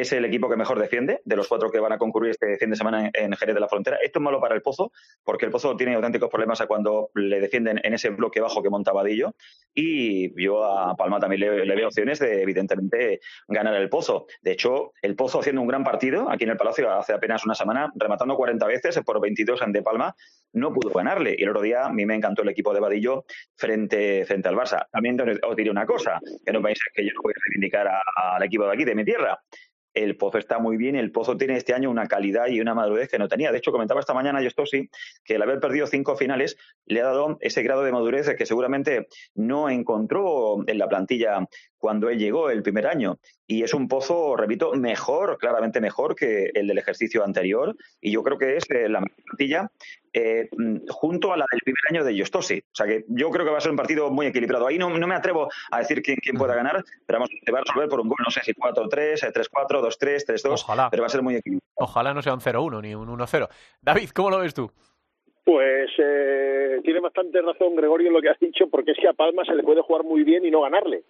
es el equipo que mejor defiende de los cuatro que van a concurrir este fin de semana en, Jerez de la Frontera. Esto es malo para el Pozo, porque el Pozo tiene auténticos problemas a cuando le defienden en ese bloque bajo que monta Vadillo. Y yo a Palma también le, veo opciones de, evidentemente, ganar el Pozo. De hecho, el Pozo haciendo un gran partido aquí en el Palacio hace apenas una semana, rematando 40 veces por 22 en De Palma, no pudo ganarle. Y el otro día a mí me encantó el equipo de Vadillo frente, frente al Barça. También os diré una cosa, que no penséis que yo no voy a reivindicar al equipo de aquí, de mi tierra. El Pozo está muy bien, el Pozo tiene este año una calidad y una madurez que no tenía. De hecho, comentaba esta mañana yo sí que el haber perdido cinco finales le ha dado ese grado de madurez que seguramente no encontró en la plantilla cuando él llegó el primer año. Y es un pozo, repito, mejor, claramente mejor que el del ejercicio anterior. Y yo creo que es eh, la mejor plantilla eh, mm, junto a la del primer año de Justosi. O sea que yo creo que va a ser un partido muy equilibrado. Ahí no, no me atrevo a decir quién, quién pueda ganar, pero vamos, se va a resolver por un gol, no sé si 4-3, eh, 3-4, 2-3, 3-2, Ojalá. pero va a ser muy equilibrado. Ojalá no sea un 0-1 ni un 1-0. David, ¿cómo lo ves tú? Pues eh, tiene bastante razón Gregorio en lo que has dicho, porque es que a Palma se le puede jugar muy bien y no ganarle.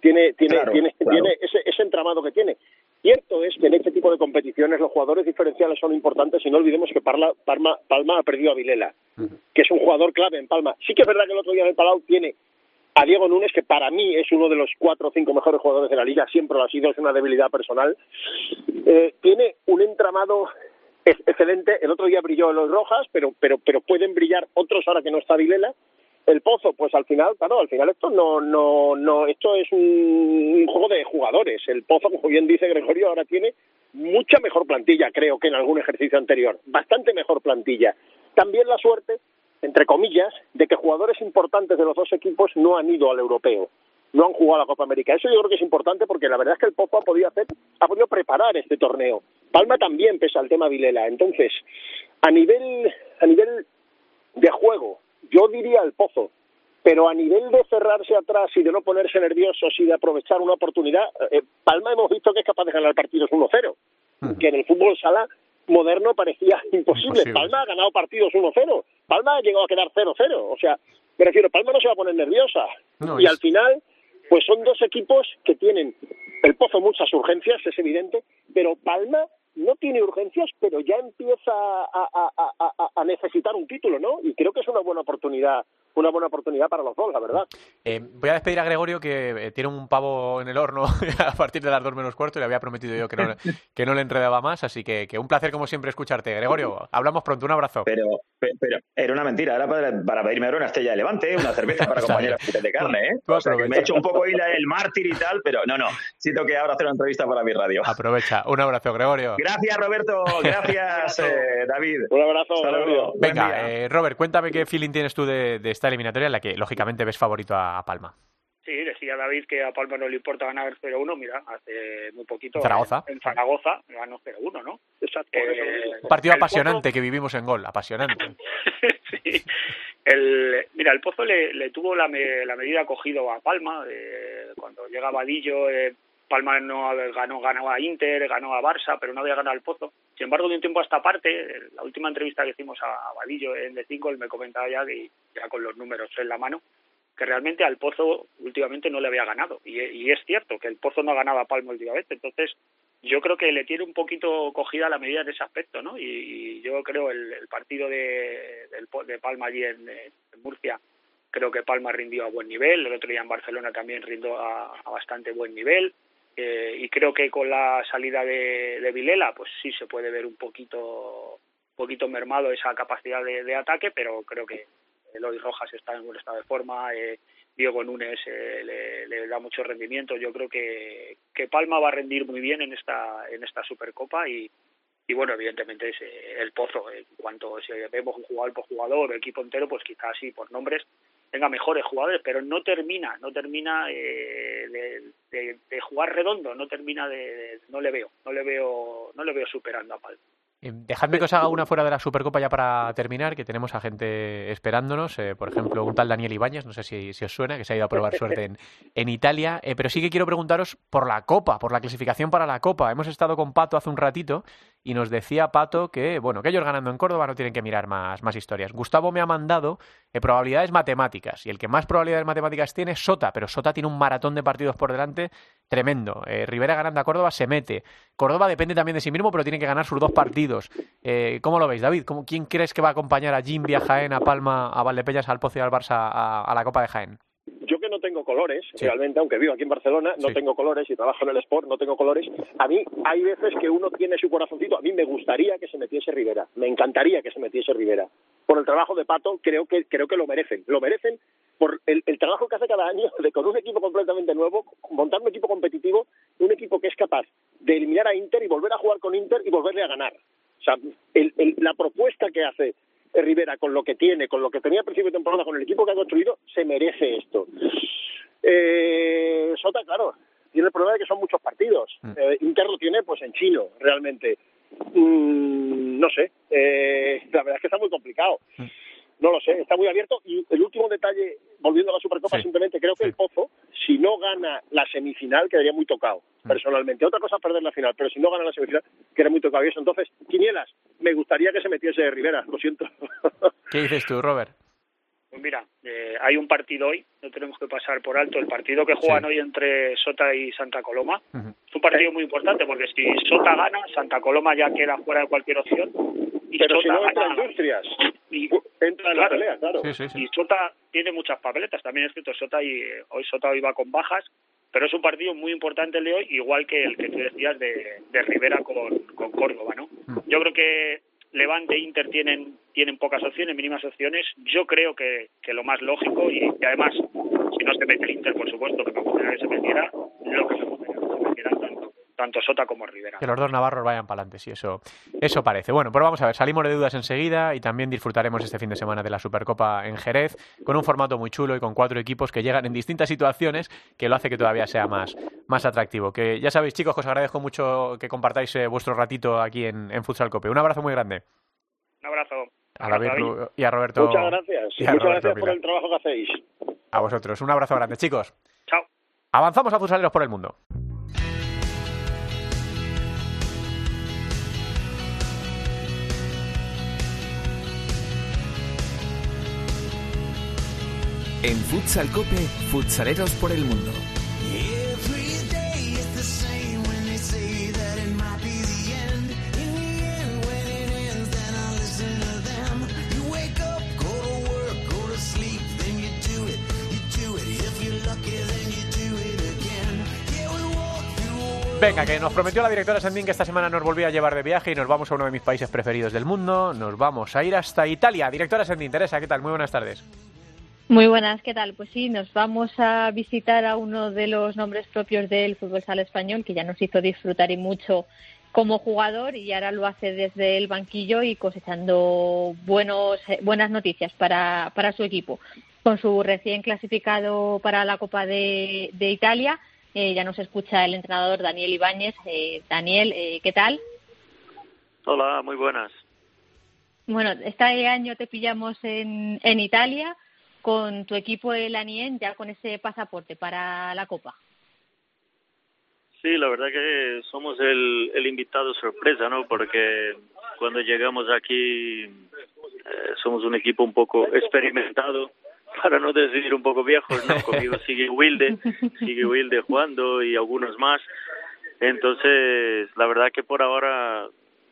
Tiene, tiene, Claro, tiene, claro. tiene ese, ese entramado que tiene. Cierto es que en este tipo de competiciones los jugadores diferenciales son importantes y no olvidemos que Parla- Palma, Palma ha perdido a Vilela, que es un jugador clave en Palma. Sí que es verdad que el otro día en el Palau tiene a Diego Núñez, que para mí es uno de los cuatro o cinco mejores jugadores de la liga, siempre lo ha sido, es una debilidad personal. Eh, tiene un entramado ex- excelente. El otro día brilló en los Rojas, pero, pero, pero pueden brillar otros ahora que no está Vilela. El Pozo, pues al final, claro, al final esto no, no, no, esto es un, juego de jugadores. El Pozo, como bien dice Gregorio, ahora tiene mucha mejor plantilla, creo, que en algún ejercicio anterior. Bastante mejor plantilla. También la suerte, entre comillas, de que jugadores importantes de los dos equipos no han ido al europeo, no han jugado a la Copa América. Eso yo creo que es importante porque la verdad es que el Pozo ha podido hacer, ha podido preparar este torneo. Palma también, pese al tema Vilela. Entonces, a nivel, a nivel de juego, yo diría el Pozo, pero a nivel de cerrarse atrás y de no ponerse nerviosos y de aprovechar una oportunidad, eh, Palma hemos visto que es capaz de ganar partidos 1-0, que en el fútbol sala moderno parecía (laughs) imposible. Imposible. Palma ha ganado partidos 1-0, Palma ha llegado a quedar 0-0, o sea, me refiero, Palma no se va a poner nerviosa. No, y es- al final, pues son dos equipos que tienen el Pozo muchas urgencias, es evidente, pero Palma no tiene urgencias, pero ya empieza a, necesitar un título, ¿no? Y creo que es una buena oportunidad, una buena oportunidad para los dos, la verdad. Eh, voy a despedir a Gregorio que eh, tiene un pavo en el horno (laughs) a partir de las dos menos cuarto y le había prometido yo que no, (laughs) que no le enredaba más, así que, que un placer como siempre escucharte. Gregorio, (laughs) hablamos pronto, un abrazo. Pero, pe- pero era una mentira, era para, para pedirme ahora una estrella de levante, una cerveza para filetes de carne, ¿eh? Tú O sea, que me he hecho un poco el mártir y tal, pero no, no, siento que ahora hacer una entrevista para mi radio. Aprovecha, un abrazo, Gregorio. Gracias, Roberto, gracias, eh, David. Un abrazo. Saludos. Venga, eh, Robert, cuéntame qué feeling tienes tú de, de esta eliminatoria en la que lógicamente ves favorito a, a Palma. Sí, decía David que a Palma no le importa ganar 0-1. Mira, hace muy poquito. Zaragoza. En, en Zaragoza ganó 0-1, ¿no? Exacto, Eh. Un partido el apasionante que vivimos en gol, apasionante. (laughs) sí. El, mira, el Pozo le, le tuvo la, me- la medida cogido a Palma. eh, cuando llega Vadillo, eh, Palma no ganó, ganó a Inter, ganó a Barça, pero no había ganado al Pozo. Sin embargo, de un tiempo a esta parte, la última entrevista que hicimos a, Vadillo en The Cinco, él me comentaba ya, que, ya con los números en la mano, que realmente al Pozo últimamente no le había ganado. Y, es cierto que el Pozo no ha ganado a Palma últimamente. Entonces, yo creo que le tiene un poquito cogida la medida en ese aspecto, ¿no? Y, y yo creo el, el partido de, de Palma allí en, Murcia, creo que Palma rindió a buen nivel, el otro día en Barcelona también rindió a bastante buen nivel, eh, y creo que con la salida de, Vilela, pues sí se puede ver un poquito, poquito mermado esa capacidad de, ataque, pero creo que Eloy Rojas está en buen estado de forma, eh, Diego Núñez eh, le, da mucho rendimiento. Yo creo que, que Palma va a rendir muy bien en esta en esta Supercopa y, y bueno, evidentemente es eh, el pozo. En cuanto si vemos un jugador por jugador, equipo entero, pues quizás sí, por nombres, tenga mejores jugadores, pero no termina, no termina eh, de, jugar redondo, no termina de, no le veo, no le veo, no le veo superando a Palma. Eh, Dejadme que os haga una fuera de la Supercopa ya para terminar, que tenemos a gente esperándonos. eh, por ejemplo, un tal Daniel Ibáñez, no sé si, si os suena, que se ha ido a probar suerte en, en Italia. eh, pero sí que quiero preguntaros por la Copa, por la clasificación para la Copa. Hemos estado con Pato hace un ratito y nos decía Pato que, bueno, que ellos ganando en Córdoba no tienen que mirar más, más historias. Gustavo me ha mandado eh, probabilidades matemáticas y el que más probabilidades matemáticas tiene es Sota, pero Sota tiene un maratón de partidos por delante tremendo. Eh, Rivera ganando a Córdoba se mete. Córdoba depende también de sí mismo, pero tiene que ganar sus dos partidos. Eh, ¿Cómo lo veis, David? ¿Cómo, ¿Quién crees que va a acompañar a Jimby, a Jaén, a Palma, a Valdepeñas, al Pozo y al Barça a la Copa de Jaén? Que no tengo colores, Sí. realmente, aunque vivo aquí en Barcelona, no Sí. tengo colores y trabajo en el sport, no tengo colores. A mí hay veces que uno tiene su corazoncito. A mí me gustaría que se metiese Rivera, me encantaría que se metiese Rivera. Por el trabajo de Pato, creo que creo que lo merecen. Lo merecen por el, el trabajo que hace cada año de con un equipo completamente nuevo, montar un equipo competitivo, un equipo que es capaz de eliminar a Inter y volver a jugar con Inter y volverle a ganar. O sea, el- el- la propuesta que hace Rivera con lo que tiene, con lo que tenía al principio de temporada, con el equipo que ha construido, se merece esto. Eh, Sota, claro, tiene el problema de que son muchos partidos. Mm. Eh, Inter lo tiene pues en chino, realmente. Mm, no sé, eh, la verdad es que está muy complicado. No lo sé, está muy abierto. Y el último detalle, volviendo a la Supercopa, Sí. simplemente creo que Sí. el Pozo, si no gana la semifinal, quedaría muy tocado, Mm. personalmente. Otra cosa es perder la final, pero si no gana la semifinal, quedaría muy tocado. Y eso, entonces, Quinielas, me gustaría que se metiese Rivera, lo siento. (laughs) ¿Qué dices tú, Robert? Pues mira, eh, hay un partido hoy, no tenemos que pasar por alto el partido que juegan Sí. hoy entre Sota y Santa Coloma. Es un partido muy importante porque si Sota gana, Santa Coloma ya queda fuera de cualquier opción. Y pero si Sota no entra gana- Industrias. y entra en la pelea, claro. Y Sota tiene muchas papeletas, también es cierto, Sota y, hoy Sota hoy va con bajas, pero es un partido muy importante el de hoy, igual que el que tú decías de, de Rivera con, con Córdoba, ¿no? Mm. Yo creo que Levante e Inter tienen tienen pocas opciones, mínimas opciones. Yo creo que, que lo más lógico, y, y además, si no se mete el Inter, por supuesto, que me gustaría que se metiera, lo que se gustaría que se metieran tanto, Sota como Rivera. Que los dos navarros vayan para adelante, sí, eso, eso parece. Bueno, pues vamos a ver, salimos de dudas enseguida y también disfrutaremos este fin de semana de la Supercopa en Jerez, con un formato muy chulo y con cuatro equipos que llegan en distintas situaciones, que lo hace que todavía sea más, más atractivo. Que ya sabéis, chicos, que os agradezco mucho que compartáis eh, vuestro ratito aquí en, en Futsal Cope. Un abrazo muy grande. Un abrazo. A David y a Roberto. Muchas gracias. y a Muchas Roberto gracias por el trabajo que hacéis. A vosotros. Un abrazo grande, chicos. Chao. Avanzamos a Futsaleros por el Mundo. Again. Yeah, we walk through a world. Venga, que nos prometió la directora Sandín que esta semana nos volvía a llevar de viaje y nos vamos a uno de mis países preferidos del mundo. Nos vamos a ir hasta Italia. Directora Sandín, Teresa, ¿qué tal? Muy buenas tardes. Muy buenas, ¿qué tal? Pues sí, nos vamos a visitar a uno de los nombres propios del fútbol sala español, que ya nos hizo disfrutar y mucho como jugador y ahora lo hace desde el banquillo y cosechando buenos, eh, buenas noticias para, para su equipo. Con su recién clasificado para la Copa de, de Italia, eh, ya nos escucha el entrenador Daniel Ibáñez. Eh, Daniel, eh, ¿qué tal? Hola, muy buenas. Bueno, este año te pillamos en, en Italia con tu equipo el Anien ya con ese pasaporte para la Copa. Sí, la verdad que somos el, el invitado sorpresa, ¿no? Porque cuando llegamos aquí eh, somos un equipo un poco experimentado, (laughs) para no decir un poco viejos, ¿no? (laughs) Conmigo sigue Wilde, sigue Wilde jugando y algunos más. Entonces, la verdad que por ahora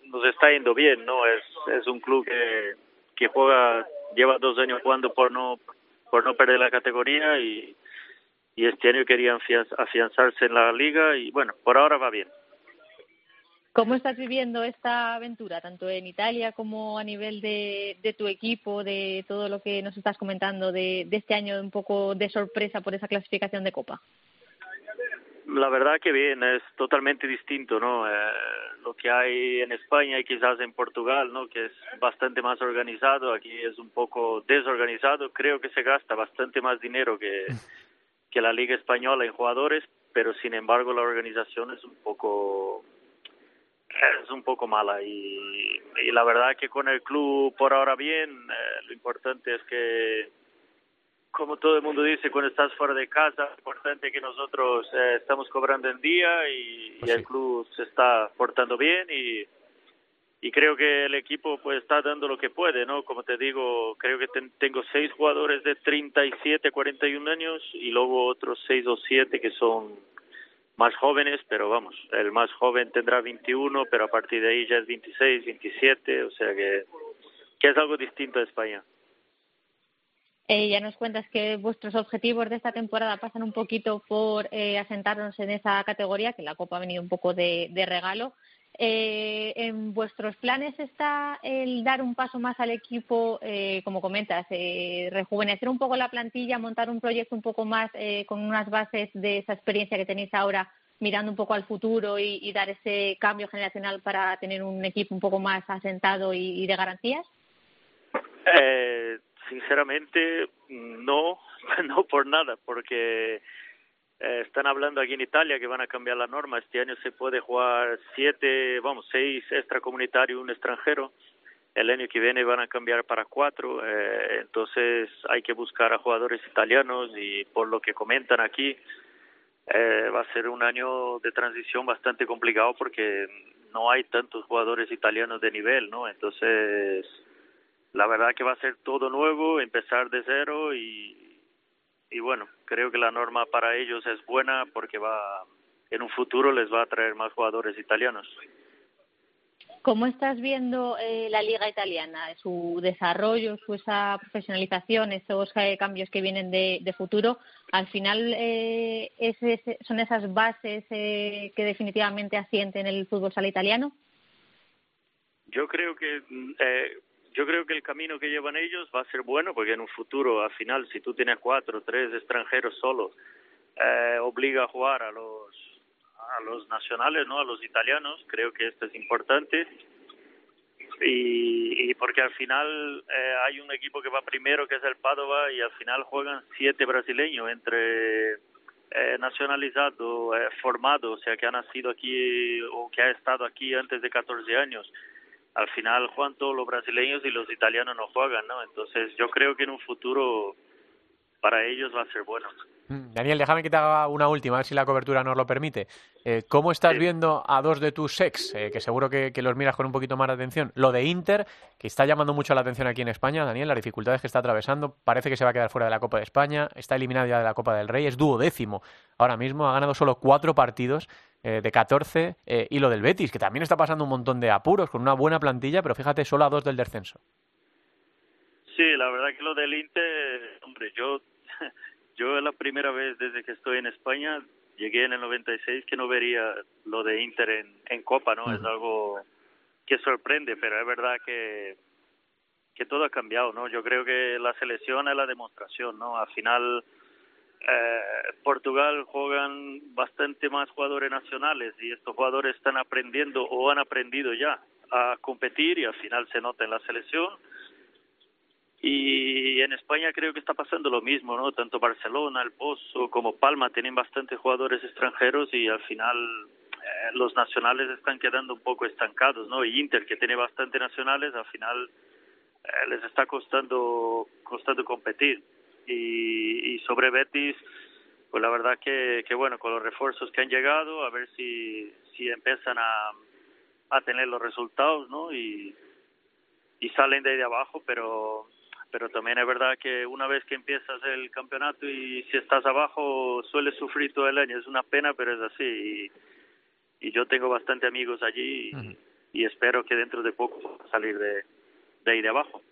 nos está yendo bien, ¿no? Es, es un club que, que juega, lleva dos años jugando por no, por no perder la categoría y, y este año quería afianz- afianzarse en la liga y bueno, por ahora va bien. ¿Cómo estás viviendo esta aventura, tanto en Italia como a nivel de, de tu equipo, de todo lo que nos estás comentando de, de este año un poco de sorpresa por esa clasificación de Copa? La verdad que bien, es totalmente distinto, ¿no? Eh, lo que hay en España y quizás en Portugal, ¿no? Que es bastante más organizado, aquí es un poco desorganizado. Creo que se gasta bastante más dinero que, (laughs) que la Liga Española en jugadores, pero sin embargo la organización es un poco es un poco mala y, y la verdad que con el club por ahora bien, eh, lo importante es que como todo el mundo dice, cuando estás fuera de casa, es importante que nosotros eh, estamos cobrando en día y, y el club se está portando bien y, y creo que el equipo pues está dando lo que puede, ¿no? Como te digo, creo que ten- tengo seis jugadores de 37, 41 años y luego otros seis o siete que son más jóvenes, pero vamos, el más joven tendrá 21, pero a partir de ahí ya es 26, 27, o sea que, que es algo distinto a España. Eh, ya nos cuentas que vuestros objetivos de esta temporada pasan un poquito por eh, asentarnos en esa categoría, que la Copa ha venido un poco de, regalo. Eh, ¿En vuestros planes está el dar un paso más al equipo, eh, como comentas, rejuvenecer un poco la plantilla, montar un proyecto un poco más con unas bases de esa experiencia que tenéis ahora, mirando un poco al futuro y, y dar ese cambio generacional para tener un equipo un poco más asentado y, y de garantías? Sinceramente, no, (laughs) no por nada, porque eh, están hablando aquí en Italia que van a cambiar la norma. Este año se puede jugar siete, vamos, seis extracomunitarios un extranjero. El año que viene van a cambiar para cuatro, eh, entonces hay que buscar a jugadores italianos y por lo que comentan aquí, eh, va a ser un año de transición bastante complicado porque no hay tantos jugadores italianos de nivel, ¿no? Entonces, la verdad que va a ser todo nuevo, empezar de cero y, y bueno, creo que la norma para ellos es buena porque va en un futuro les va a traer más jugadores italianos. ¿Cómo estás viendo eh, la liga italiana, su desarrollo, su esa profesionalización, esos eh, cambios que vienen de, de futuro? Al final, eh, ¿es, es- ¿son esas bases eh, que definitivamente asienten el fútbol sala italiano? Yo creo que mm, eh, yo creo que el camino que llevan ellos va a ser bueno porque en un futuro, al final, si tú tienes cuatro, tres extranjeros solos, eh, obliga a jugar a los a los nacionales, no, a los italianos. Creo que esto es importante y, y porque al final eh, hay un equipo que va primero que es el Padova y al final juegan siete brasileños entre eh, nacionalizado, eh, formado, o sea que ha nacido aquí o que ha estado aquí antes de 14 años. Al final juegan todos los brasileños y los italianos no juegan, ¿no? Entonces yo creo que en un futuro para ellos va a ser bueno. Mm, Daniel, déjame que te haga una última, a ver si la cobertura nos lo permite. Eh, ¿Cómo estás viendo a dos de tus ex, eh, que seguro que, que los miras con un poquito más de atención? Lo de Inter, que está llamando mucho la atención aquí en España, Daniel, las dificultades que está atravesando. Parece que se va a quedar fuera de la Copa de España, está eliminado ya de la Copa del Rey, es duodécimo. Ahora mismo ha ganado solo cuatro partidos eh, de 14. eh, y lo del Betis, que también está pasando un montón de apuros, con una buena plantilla, pero fíjate, solo a dos del descenso. Sí, la verdad que lo del Inter, hombre, yo, (laughs) yo es la primera vez desde que estoy en España, llegué en el 96 que no vería lo de Inter en, en Copa, ¿no? Es algo que sorprende, pero es verdad que, que todo ha cambiado, ¿no? Yo creo que la selección es la demostración, ¿no? Al final, eh, Portugal juegan bastante más jugadores nacionales y estos jugadores están aprendiendo o han aprendido ya a competir y al final se nota en la selección. Y en España creo que está pasando lo mismo, ¿no? Tanto Barcelona, el Pozo como Palma tienen bastantes jugadores extranjeros y al final eh, los nacionales están quedando un poco estancados, ¿no? Y Inter, que tiene bastante nacionales, al final eh, les está costando costando competir. Y, y sobre Betis, pues la verdad que, que bueno, con los refuerzos que han llegado, a ver si, si empiezan a, a tener los resultados, ¿no? Y, y salen de ahí de abajo, pero pero también es verdad que una vez que empiezas el campeonato y si estás abajo sueles sufrir todo el año, es una pena, pero es así. Y, y yo tengo bastante amigos allí y, y espero que dentro de poco salir de, de ahí de abajo.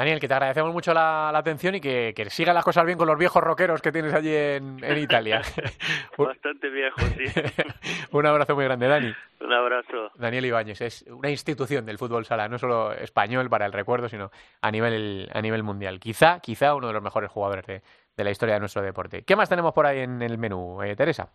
Daniel, que te agradecemos mucho la, la atención y que, que sigan las cosas bien con los viejos rockeros que tienes allí en, en Italia. (laughs) Bastante viejo, sí. (laughs) Un abrazo muy grande, Dani. Un abrazo. Daniel Ibáñez es una institución del fútbol sala, no solo español para el recuerdo, sino a nivel, a nivel mundial. Quizá, quizá uno de los mejores jugadores de, de la historia de nuestro deporte. ¿Qué más tenemos por ahí en el menú, eh, Teresa?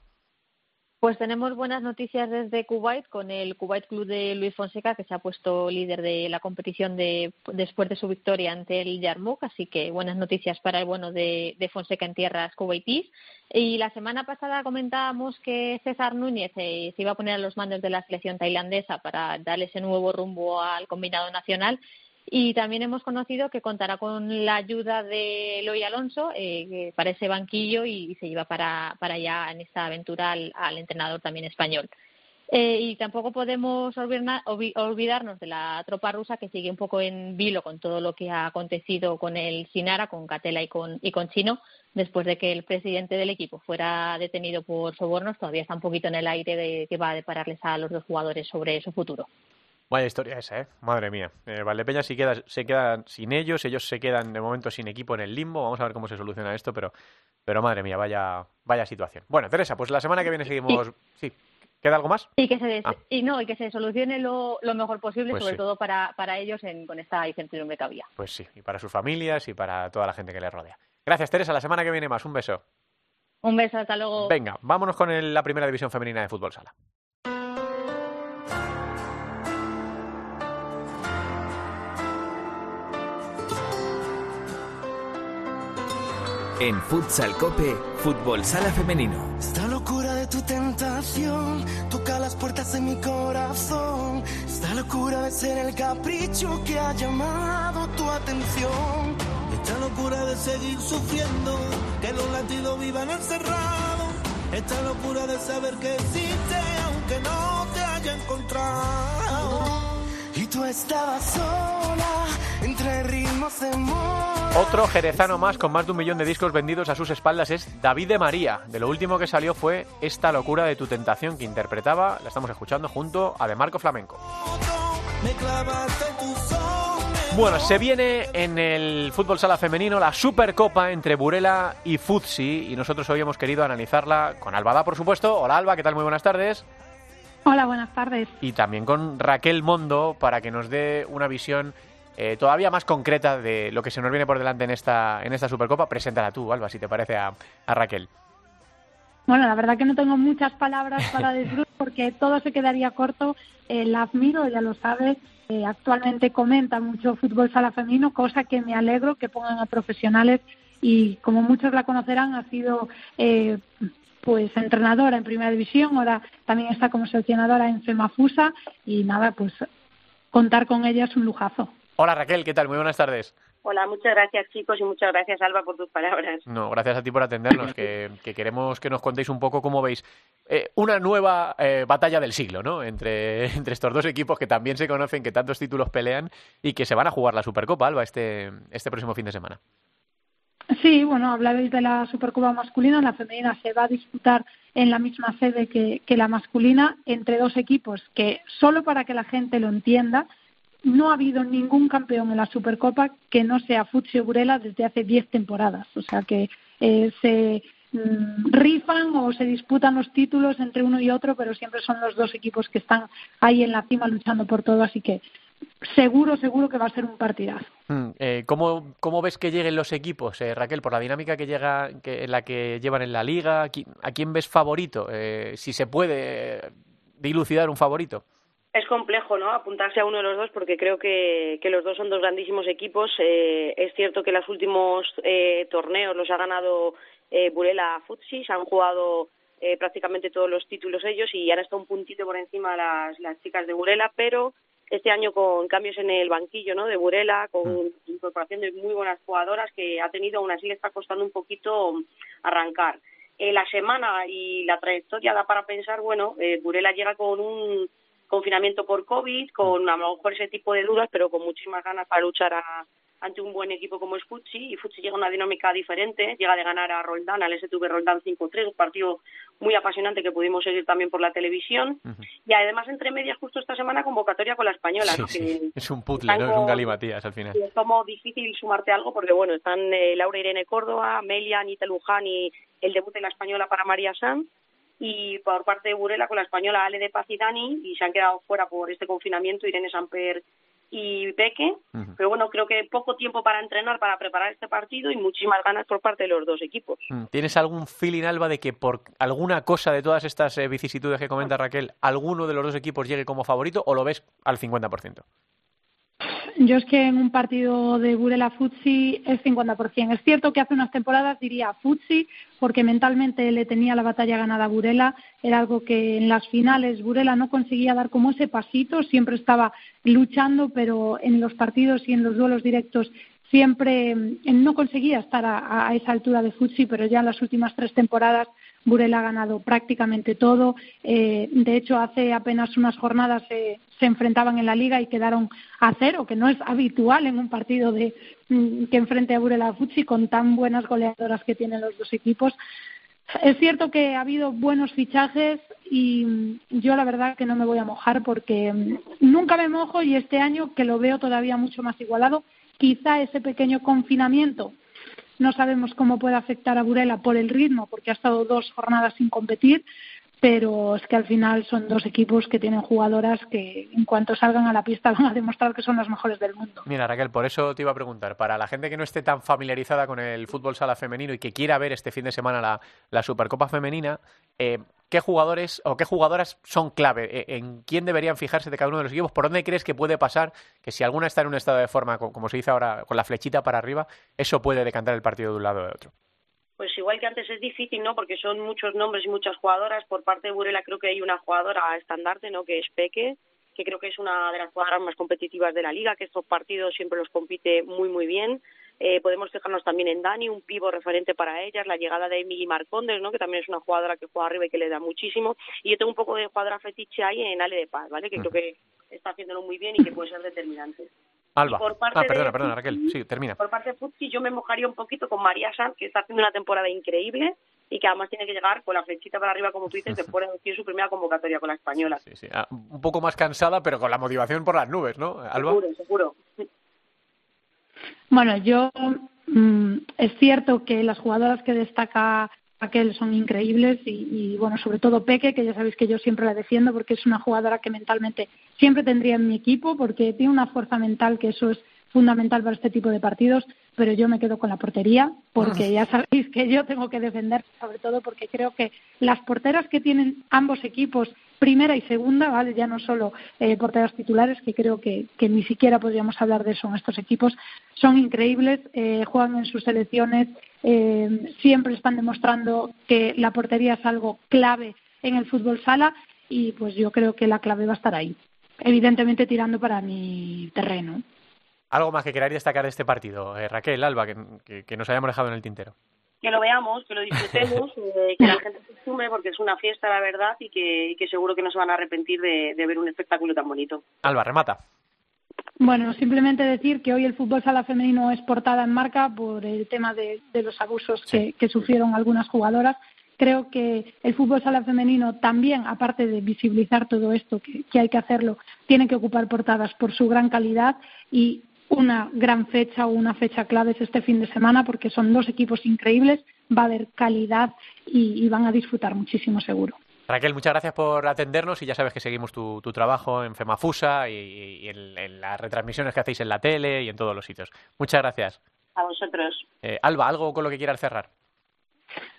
Pues tenemos buenas noticias desde Kuwait con el Kuwait Club de Luis Fonseca que se ha puesto líder de la competición de, después de su victoria ante el Yarmouk, así que buenas noticias para el bueno de, Fonseca en tierras kuwaitíes. Y la semana pasada comentábamos que César Núñez eh, se iba a poner a los mandos de la selección tailandesa para darle ese nuevo rumbo al combinado nacional y también hemos conocido que contará con la ayuda de Eloy Alonso eh, para ese banquillo y se lleva para, para allá en esta aventura al, al entrenador también español. Eh, y tampoco podemos olvidar- olvi- olvidarnos de la tropa rusa que sigue un poco en vilo con todo lo que ha acontecido con el Sinara, con Catela y con, y con Chino, después de que el presidente del equipo fuera detenido por sobornos. Todavía está un poquito en el aire de que va a depararles a los dos jugadores sobre su futuro. Vaya historia esa, ¿eh? Madre mía. Eh, Valdepeña sí queda, se queda sin ellos, ellos se quedan de momento sin equipo en el limbo. Vamos a ver cómo se soluciona esto, pero, pero madre mía, vaya, vaya situación. Bueno, Teresa, pues la semana que viene seguimos. Sí, ¿queda algo más? Y que se des- Ah. y no y que se solucione lo, lo mejor posible, Pues sobre sí. todo para, para ellos en, con esta incertidumbre que había. Pues sí, y para sus familias y para toda la gente que les rodea. Gracias, Teresa. La semana que viene más. Un beso. Un beso, hasta luego. Venga, vámonos con el- la primera división femenina de fútbol sala. En Futsal Cope, Fútbol Sala Femenino. Esta locura de tu tentación toca las puertas de mi corazón. Esta locura de ser el capricho que ha llamado tu atención. Esta locura de seguir sufriendo, que los latidos vivan encerrados. Esta locura de saber que existe aunque no te haya encontrado. Y tú estabas sola entre ritmos de amor. Otro jerezano más con más de un millón de discos vendidos a sus espaldas es David de María. De lo último que salió fue esta locura de tu tentación que interpretaba, la estamos escuchando junto a De Marco Flamenco. Bueno, se viene en el fútbol sala femenino la Supercopa entre Burela y Futsi y nosotros hoy hemos querido analizarla con Albada, por supuesto. Hola Alba, ¿qué tal? Muy buenas tardes. Hola, buenas tardes. Y también con Raquel Mondo para que nos dé una visión eh, todavía más concreta de lo que se nos viene por delante en esta, en esta Supercopa. Preséntala tú, Alba, si te parece a, a Raquel. Bueno, la verdad que no tengo muchas palabras para decir porque todo se quedaría corto. Eh, la admiro, ya lo sabes. Eh, actualmente comenta mucho fútbol sala femenino, cosa que me alegro que pongan a profesionales y como muchos la conocerán ha sido eh, pues entrenadora en primera división, ahora también está como seleccionadora en Femafusa y nada, pues contar con ella es un lujazo. Hola Raquel, ¿qué tal? Muy buenas tardes. Hola, muchas gracias chicos y muchas gracias Alba por tus palabras. No, gracias a ti por atendernos, que, (laughs) que queremos que nos contéis un poco cómo veis eh, una nueva eh, batalla del siglo, ¿no? Entre, (laughs) entre estos dos equipos que también se conocen, que tantos títulos pelean y que se van a jugar la Supercopa, Alba, este, este próximo fin de semana. Sí, bueno, hablabais de la Supercopa masculina, la femenina se va a disputar en la misma sede que, que la masculina entre dos equipos que, solo para que la gente lo entienda, no ha habido ningún campeón en la Supercopa que no sea Futsi o Burela desde hace 10 temporadas. O sea que eh, se mm, rifan o se disputan los títulos entre uno y otro, pero siempre son los dos equipos que están ahí en la cima luchando por todo. Así que seguro, seguro que va a ser un partidazo. Mm, eh, ¿cómo, ¿Cómo ves que lleguen los equipos, eh, Raquel, por la dinámica que llega, en la que llevan en la liga? ¿A qui- ¿A quién ves favorito? Eh, si se puede dilucidar un favorito. Es complejo, ¿no? Apuntarse a uno de los dos porque creo que, que los dos son dos grandísimos equipos. Eh, es cierto que los últimos eh, torneos los ha ganado eh, Burela Futsi, se han jugado eh, prácticamente todos los títulos ellos y han estado un puntito por encima las, las chicas de Burela, pero este año con cambios en el banquillo, ¿no? De Burela, con incorporación de muy buenas jugadoras que ha tenido, aún así le está costando un poquito arrancar. Eh, la semana y la trayectoria da para pensar, bueno, eh, Burela llega con un confinamiento por COVID, con a lo mejor ese tipo de dudas, pero con muchísimas ganas para luchar a- ante un buen equipo como es Futsi. Y Futsi llega a una dinámica diferente, llega de ganar a Roldán, al STV Roldán 5-3, un partido muy apasionante que pudimos seguir también por la televisión. Y además, entre medias, justo esta semana, convocatoria con la española, Sí, ¿no? sí. Que- Es un puzzle, ¿no? Es un galimatías al final. es como difícil sumarte algo porque, bueno, están eh, Laura Irene Córdoba, Amelia, Anita Luján y el debut de la española para María Sanz. Y por parte de Burela con la española Ale de Paz y Dani y se han quedado fuera por este confinamiento Irene Samper y Peque. Pero bueno, creo que poco tiempo para entrenar, para preparar este partido y muchísimas ganas por parte de los dos equipos. Mm, ¿Tienes algún feeling, Alba, de que por alguna cosa de todas estas eh, vicisitudes que comenta Raquel, alguno de los dos equipos llegue como favorito o lo ves al 50%? Yo es que en un partido de Burela Futsi es 50%. Es cierto que hace unas temporadas diría Futsi porque mentalmente le tenía la batalla ganada a Burela. Era algo que en las finales Burela no conseguía dar como ese pasito, siempre estaba luchando, pero en los partidos y en los duelos directos siempre mm, no conseguía estar a, a esa altura de Futsi, pero ya en las últimas tres temporadas Burela ha ganado prácticamente todo. Eh, de hecho, hace apenas unas jornadas se, se enfrentaban en la liga y quedaron a cero, que no es habitual en un partido de mm, que enfrente a Burela Futsi con tan buenas goleadoras que tienen los dos equipos. Es cierto que ha habido buenos fichajes y mm, yo la verdad que no me voy a mojar porque mm, nunca me mojo y este año que lo veo todavía mucho más igualado, quizá ese pequeño confinamiento no sabemos cómo puede afectar a Burela por el ritmo, porque ha estado dos jornadas sin competir, pero es que al final son dos equipos que tienen jugadoras que en cuanto salgan a la pista (laughs) van a demostrar que son las mejores del mundo. Mira, Raquel, por eso te iba a preguntar, para la gente que no esté tan familiarizada con el fútbol sala femenino y que quiera ver este fin de semana la, Supercopa femenina, eh, ¿qué jugadores o qué jugadoras son clave? Eh, ¿En quién deberían fijarse de cada uno de los equipos? ¿Por dónde crees que puede pasar que si alguna está en un estado de forma, co- como se dice ahora, con la flechita para arriba, eso puede decantar el partido de un lado o de otro? Pues igual que antes es difícil, ¿no? Porque son muchos nombres y muchas jugadoras. Por parte de Burela creo que hay una jugadora estandarte, ¿no? Que es Peque, que creo que es una de las jugadoras más competitivas de la liga, que estos partidos siempre los compite muy, muy bien. Eh, podemos fijarnos también en Dani, un pivo referente para ellas, la llegada de Emily Marcondes, ¿no? que también es una jugadora que juega arriba y que le da muchísimo. Y yo tengo un poco de jugadora fetiche ahí en Ale de Paz, ¿vale? que creo que está haciéndolo muy bien y que puede ser determinante. Alba. por parte Ah, perdona, de- perdona, Raquel. Sí, termina. Por parte de Futsi yo me mojaría un poquito con María Sanz, que está haciendo una temporada increíble y que además tiene que llegar con la flechita para arriba, como tú dices, después (laughs) de decir su primera convocatoria con la española. Sí, ah, un poco más cansada, pero con la motivación por las nubes, ¿no, Alba? Seguro, seguro. Bueno, yo mm, es cierto que las jugadoras que destaca Raquel son increíbles y, y, bueno, sobre todo Peque, que ya sabéis que yo siempre la defiendo porque es una jugadora que mentalmente siempre tendría en mi equipo porque tiene una fuerza mental que eso es fundamental para este tipo de partidos, pero yo me quedo con la portería porque ya sabéis que yo tengo que defender, sobre todo porque creo que las porteras que tienen ambos equipos, primera y segunda, ¿vale? ya no solo eh, porteras titulares, que creo que, que, ni siquiera podríamos hablar de eso en estos equipos, son increíbles, eh, juegan en sus selecciones, eh, siempre están demostrando que la portería es algo clave en el fútbol sala y pues yo creo que la clave va a estar ahí. Evidentemente tirando para mi terreno. Algo más que queráis destacar de este partido, eh, Raquel, Alba, que, que, que, nos hayamos dejado en el tintero. Que lo veamos, que lo disfrutemos, (laughs) eh, que la gente se sume porque es una fiesta, la verdad, y que, y que seguro que no se van a arrepentir de, de ver un espectáculo tan bonito. Alba, remata. Bueno, simplemente decir que hoy el fútbol sala femenino es portada en marca por el tema de, de los abusos sí. que, que sufrieron algunas jugadoras creo que el fútbol sala femenino también, aparte de visibilizar todo esto, que, que, hay que hacerlo, tiene que ocupar portadas por su gran calidad y una gran fecha o una fecha clave es este fin de semana porque son dos equipos increíbles, va a haber calidad y, y van a disfrutar muchísimo seguro. Raquel, muchas gracias por atendernos y ya sabes que seguimos tu, tu trabajo en Femafusa y, y en, en, las retransmisiones que hacéis en la tele y en todos los sitios. Muchas gracias. A vosotros. Eh, Alba, ¿algo con lo que quieras cerrar?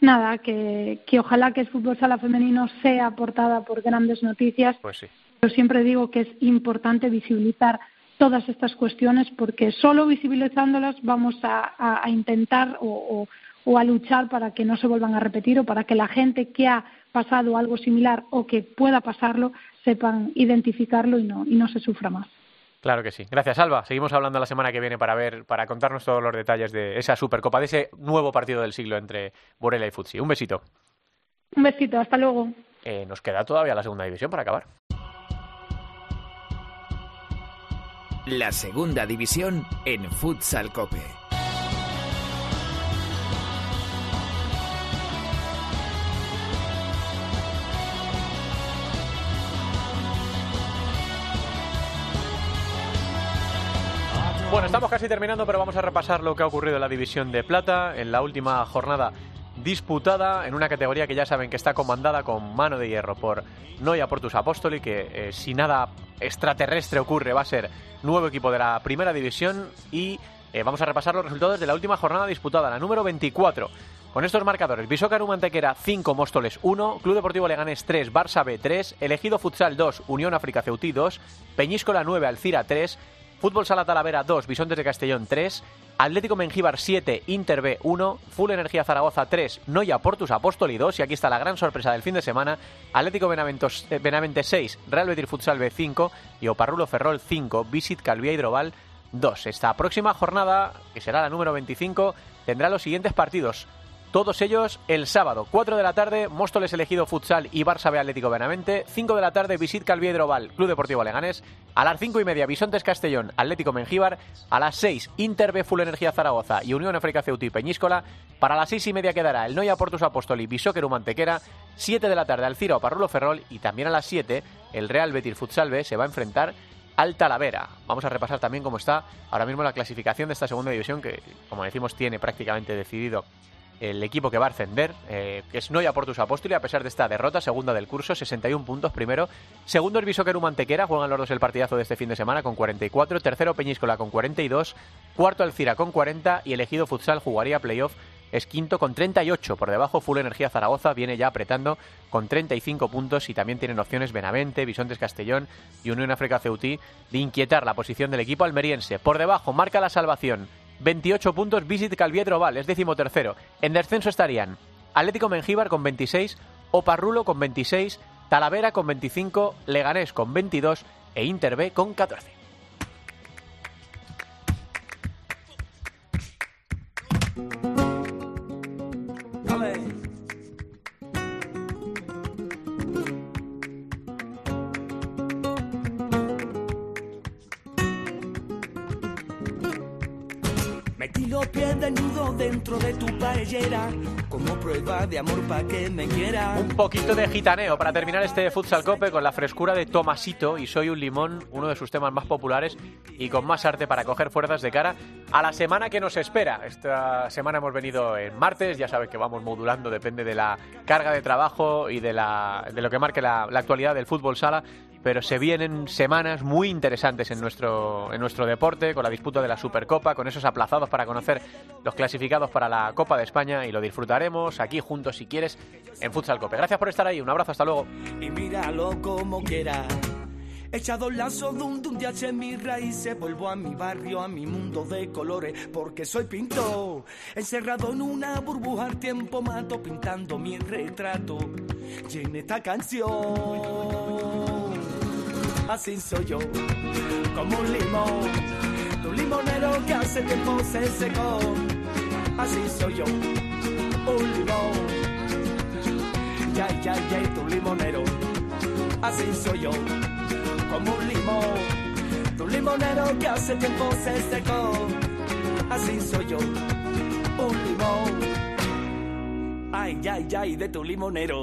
Nada, que, que ojalá que el fútbol sala femenino sea aportada por grandes noticias. Pues sí. Yo siempre digo que es importante visibilizar todas estas cuestiones porque solo visibilizándolas vamos a, a, a intentar o, o, o, a luchar para que no se vuelvan a repetir o para que la gente que ha pasado algo similar o que pueda pasarlo sepan identificarlo y no, y no se sufra más. Claro que sí. Gracias, Alba. Seguimos hablando la semana que viene para ver, para contarnos todos los detalles de esa Supercopa, de ese nuevo partido del siglo entre Borela y Futsi. Un besito. Un besito, hasta luego. Eh, nos queda todavía la segunda división para acabar. La segunda división en Futsal Cope. Bueno, estamos casi terminando, pero vamos a repasar lo que ha ocurrido en la división de plata en la última jornada disputada en una categoría que ya saben que está comandada con mano de hierro por Noia Portus Apostoli, que eh, si nada extraterrestre ocurre va a ser nuevo equipo de la primera división y eh, vamos a repasar los resultados de la última jornada disputada, la número 24. Con estos marcadores, Visocaru Mantequera 5, Móstoles 1, Club Deportivo Leganés 3, Barça B 3, Elegido Futsal 2, Unión África Ceutí 2, Peñíscola 9, Alcira 3, Fútbol Sala Talavera 2, Bisontes de Castellón 3, Atlético Mengíbar 7, Inter B 1, Full Energía Zaragoza 3, Noia Portus Apóstoli 2 y aquí está la gran sorpresa del fin de semana, Atlético Benaventos, eh, Benavente 6, Real Betis Futsal B 5 y Oparrulo Ferrol 5, Visit Calvía Hidroval 2. Esta próxima jornada, que será la número 25, tendrá los siguientes partidos. Todos ellos el sábado, 4 de la tarde, Móstoles elegido futsal y Barça B Atlético Benavente. 5 de la tarde, Visit Calviedroval, Club Deportivo Leganés. A las 5 y media, Bisontes Castellón, Atlético Mengíbar. A las 6, Inter B Full Energía Zaragoza y Unión África Ceutí Peñíscola. Para las 6 y media quedará el Noia Portus Apostoli, Bisóqueru Mantequera. 7 de la tarde, Alcira Parrulo Ferrol. Y también a las 7, el Real Betis Futsal B se va a enfrentar al Talavera. Vamos a repasar también cómo está ahora mismo la clasificación de esta segunda división, que, como decimos, tiene prácticamente decidido el equipo que va a ascender, eh, que es Noia Portus Apóstoli, a pesar de esta derrota, segunda del curso, 61 puntos primero. Segundo el Bisóqueru Mantequera, juegan los dos el partidazo de este fin de semana con 44. Tercero Peñíscola con 42. Cuarto Alcira con 40 y elegido Futsal jugaría playoff. Es quinto con 38. Por debajo, Full Energía Zaragoza viene ya apretando con 35 puntos y también tienen opciones Benavente, Bisontes Castellón y Unión África Ceutí de inquietar la posición del equipo almeriense. Por debajo, marca la salvación 28 puntos, Visit Calviedro Val, es décimo tercero. En descenso estarían Atlético Mengíbar con 26, Oparrulo con 26, Talavera con 25, Leganés con 22 e Inter B con 14. Los pies desnudos dentro de tu paellera, como prueba de amor pa' que me quiera. Un poquito de gitaneo para terminar este futsal cope con la frescura de Tomasito y Soy un limón, uno de sus temas más populares y con más arte para coger fuerzas de cara a la semana que nos espera. Esta semana hemos venido en martes, ya sabes que vamos modulando, depende de la carga de trabajo y de, la, de lo que marque la actualidad del fútbol sala pero se vienen semanas muy interesantes en nuestro, en nuestro deporte, con la disputa de la Supercopa, con esos aplazados para conocer los clasificados para la Copa de España y lo disfrutaremos aquí juntos si quieres en Futsal Cope. Gracias por estar ahí, un abrazo, hasta luego. y míralo como quiera. Echado el lazo de un H en mis raíces, vuelvo a mi barrio, a mi mundo de colores, porque soy pintor. Encerrado en una burbuja al tiempo mato, pintando mi retrato. Y esta canción, así soy yo, como un limón, un limonero que hace tiempo se secó. Así soy yo, un limón. Ya, ya, ya, tu limonero. Así soy yo, como un limón. Tu limonero que hace tiempo se secó. Así soy yo, un limón. Ay, ay, ay, de tu limonero.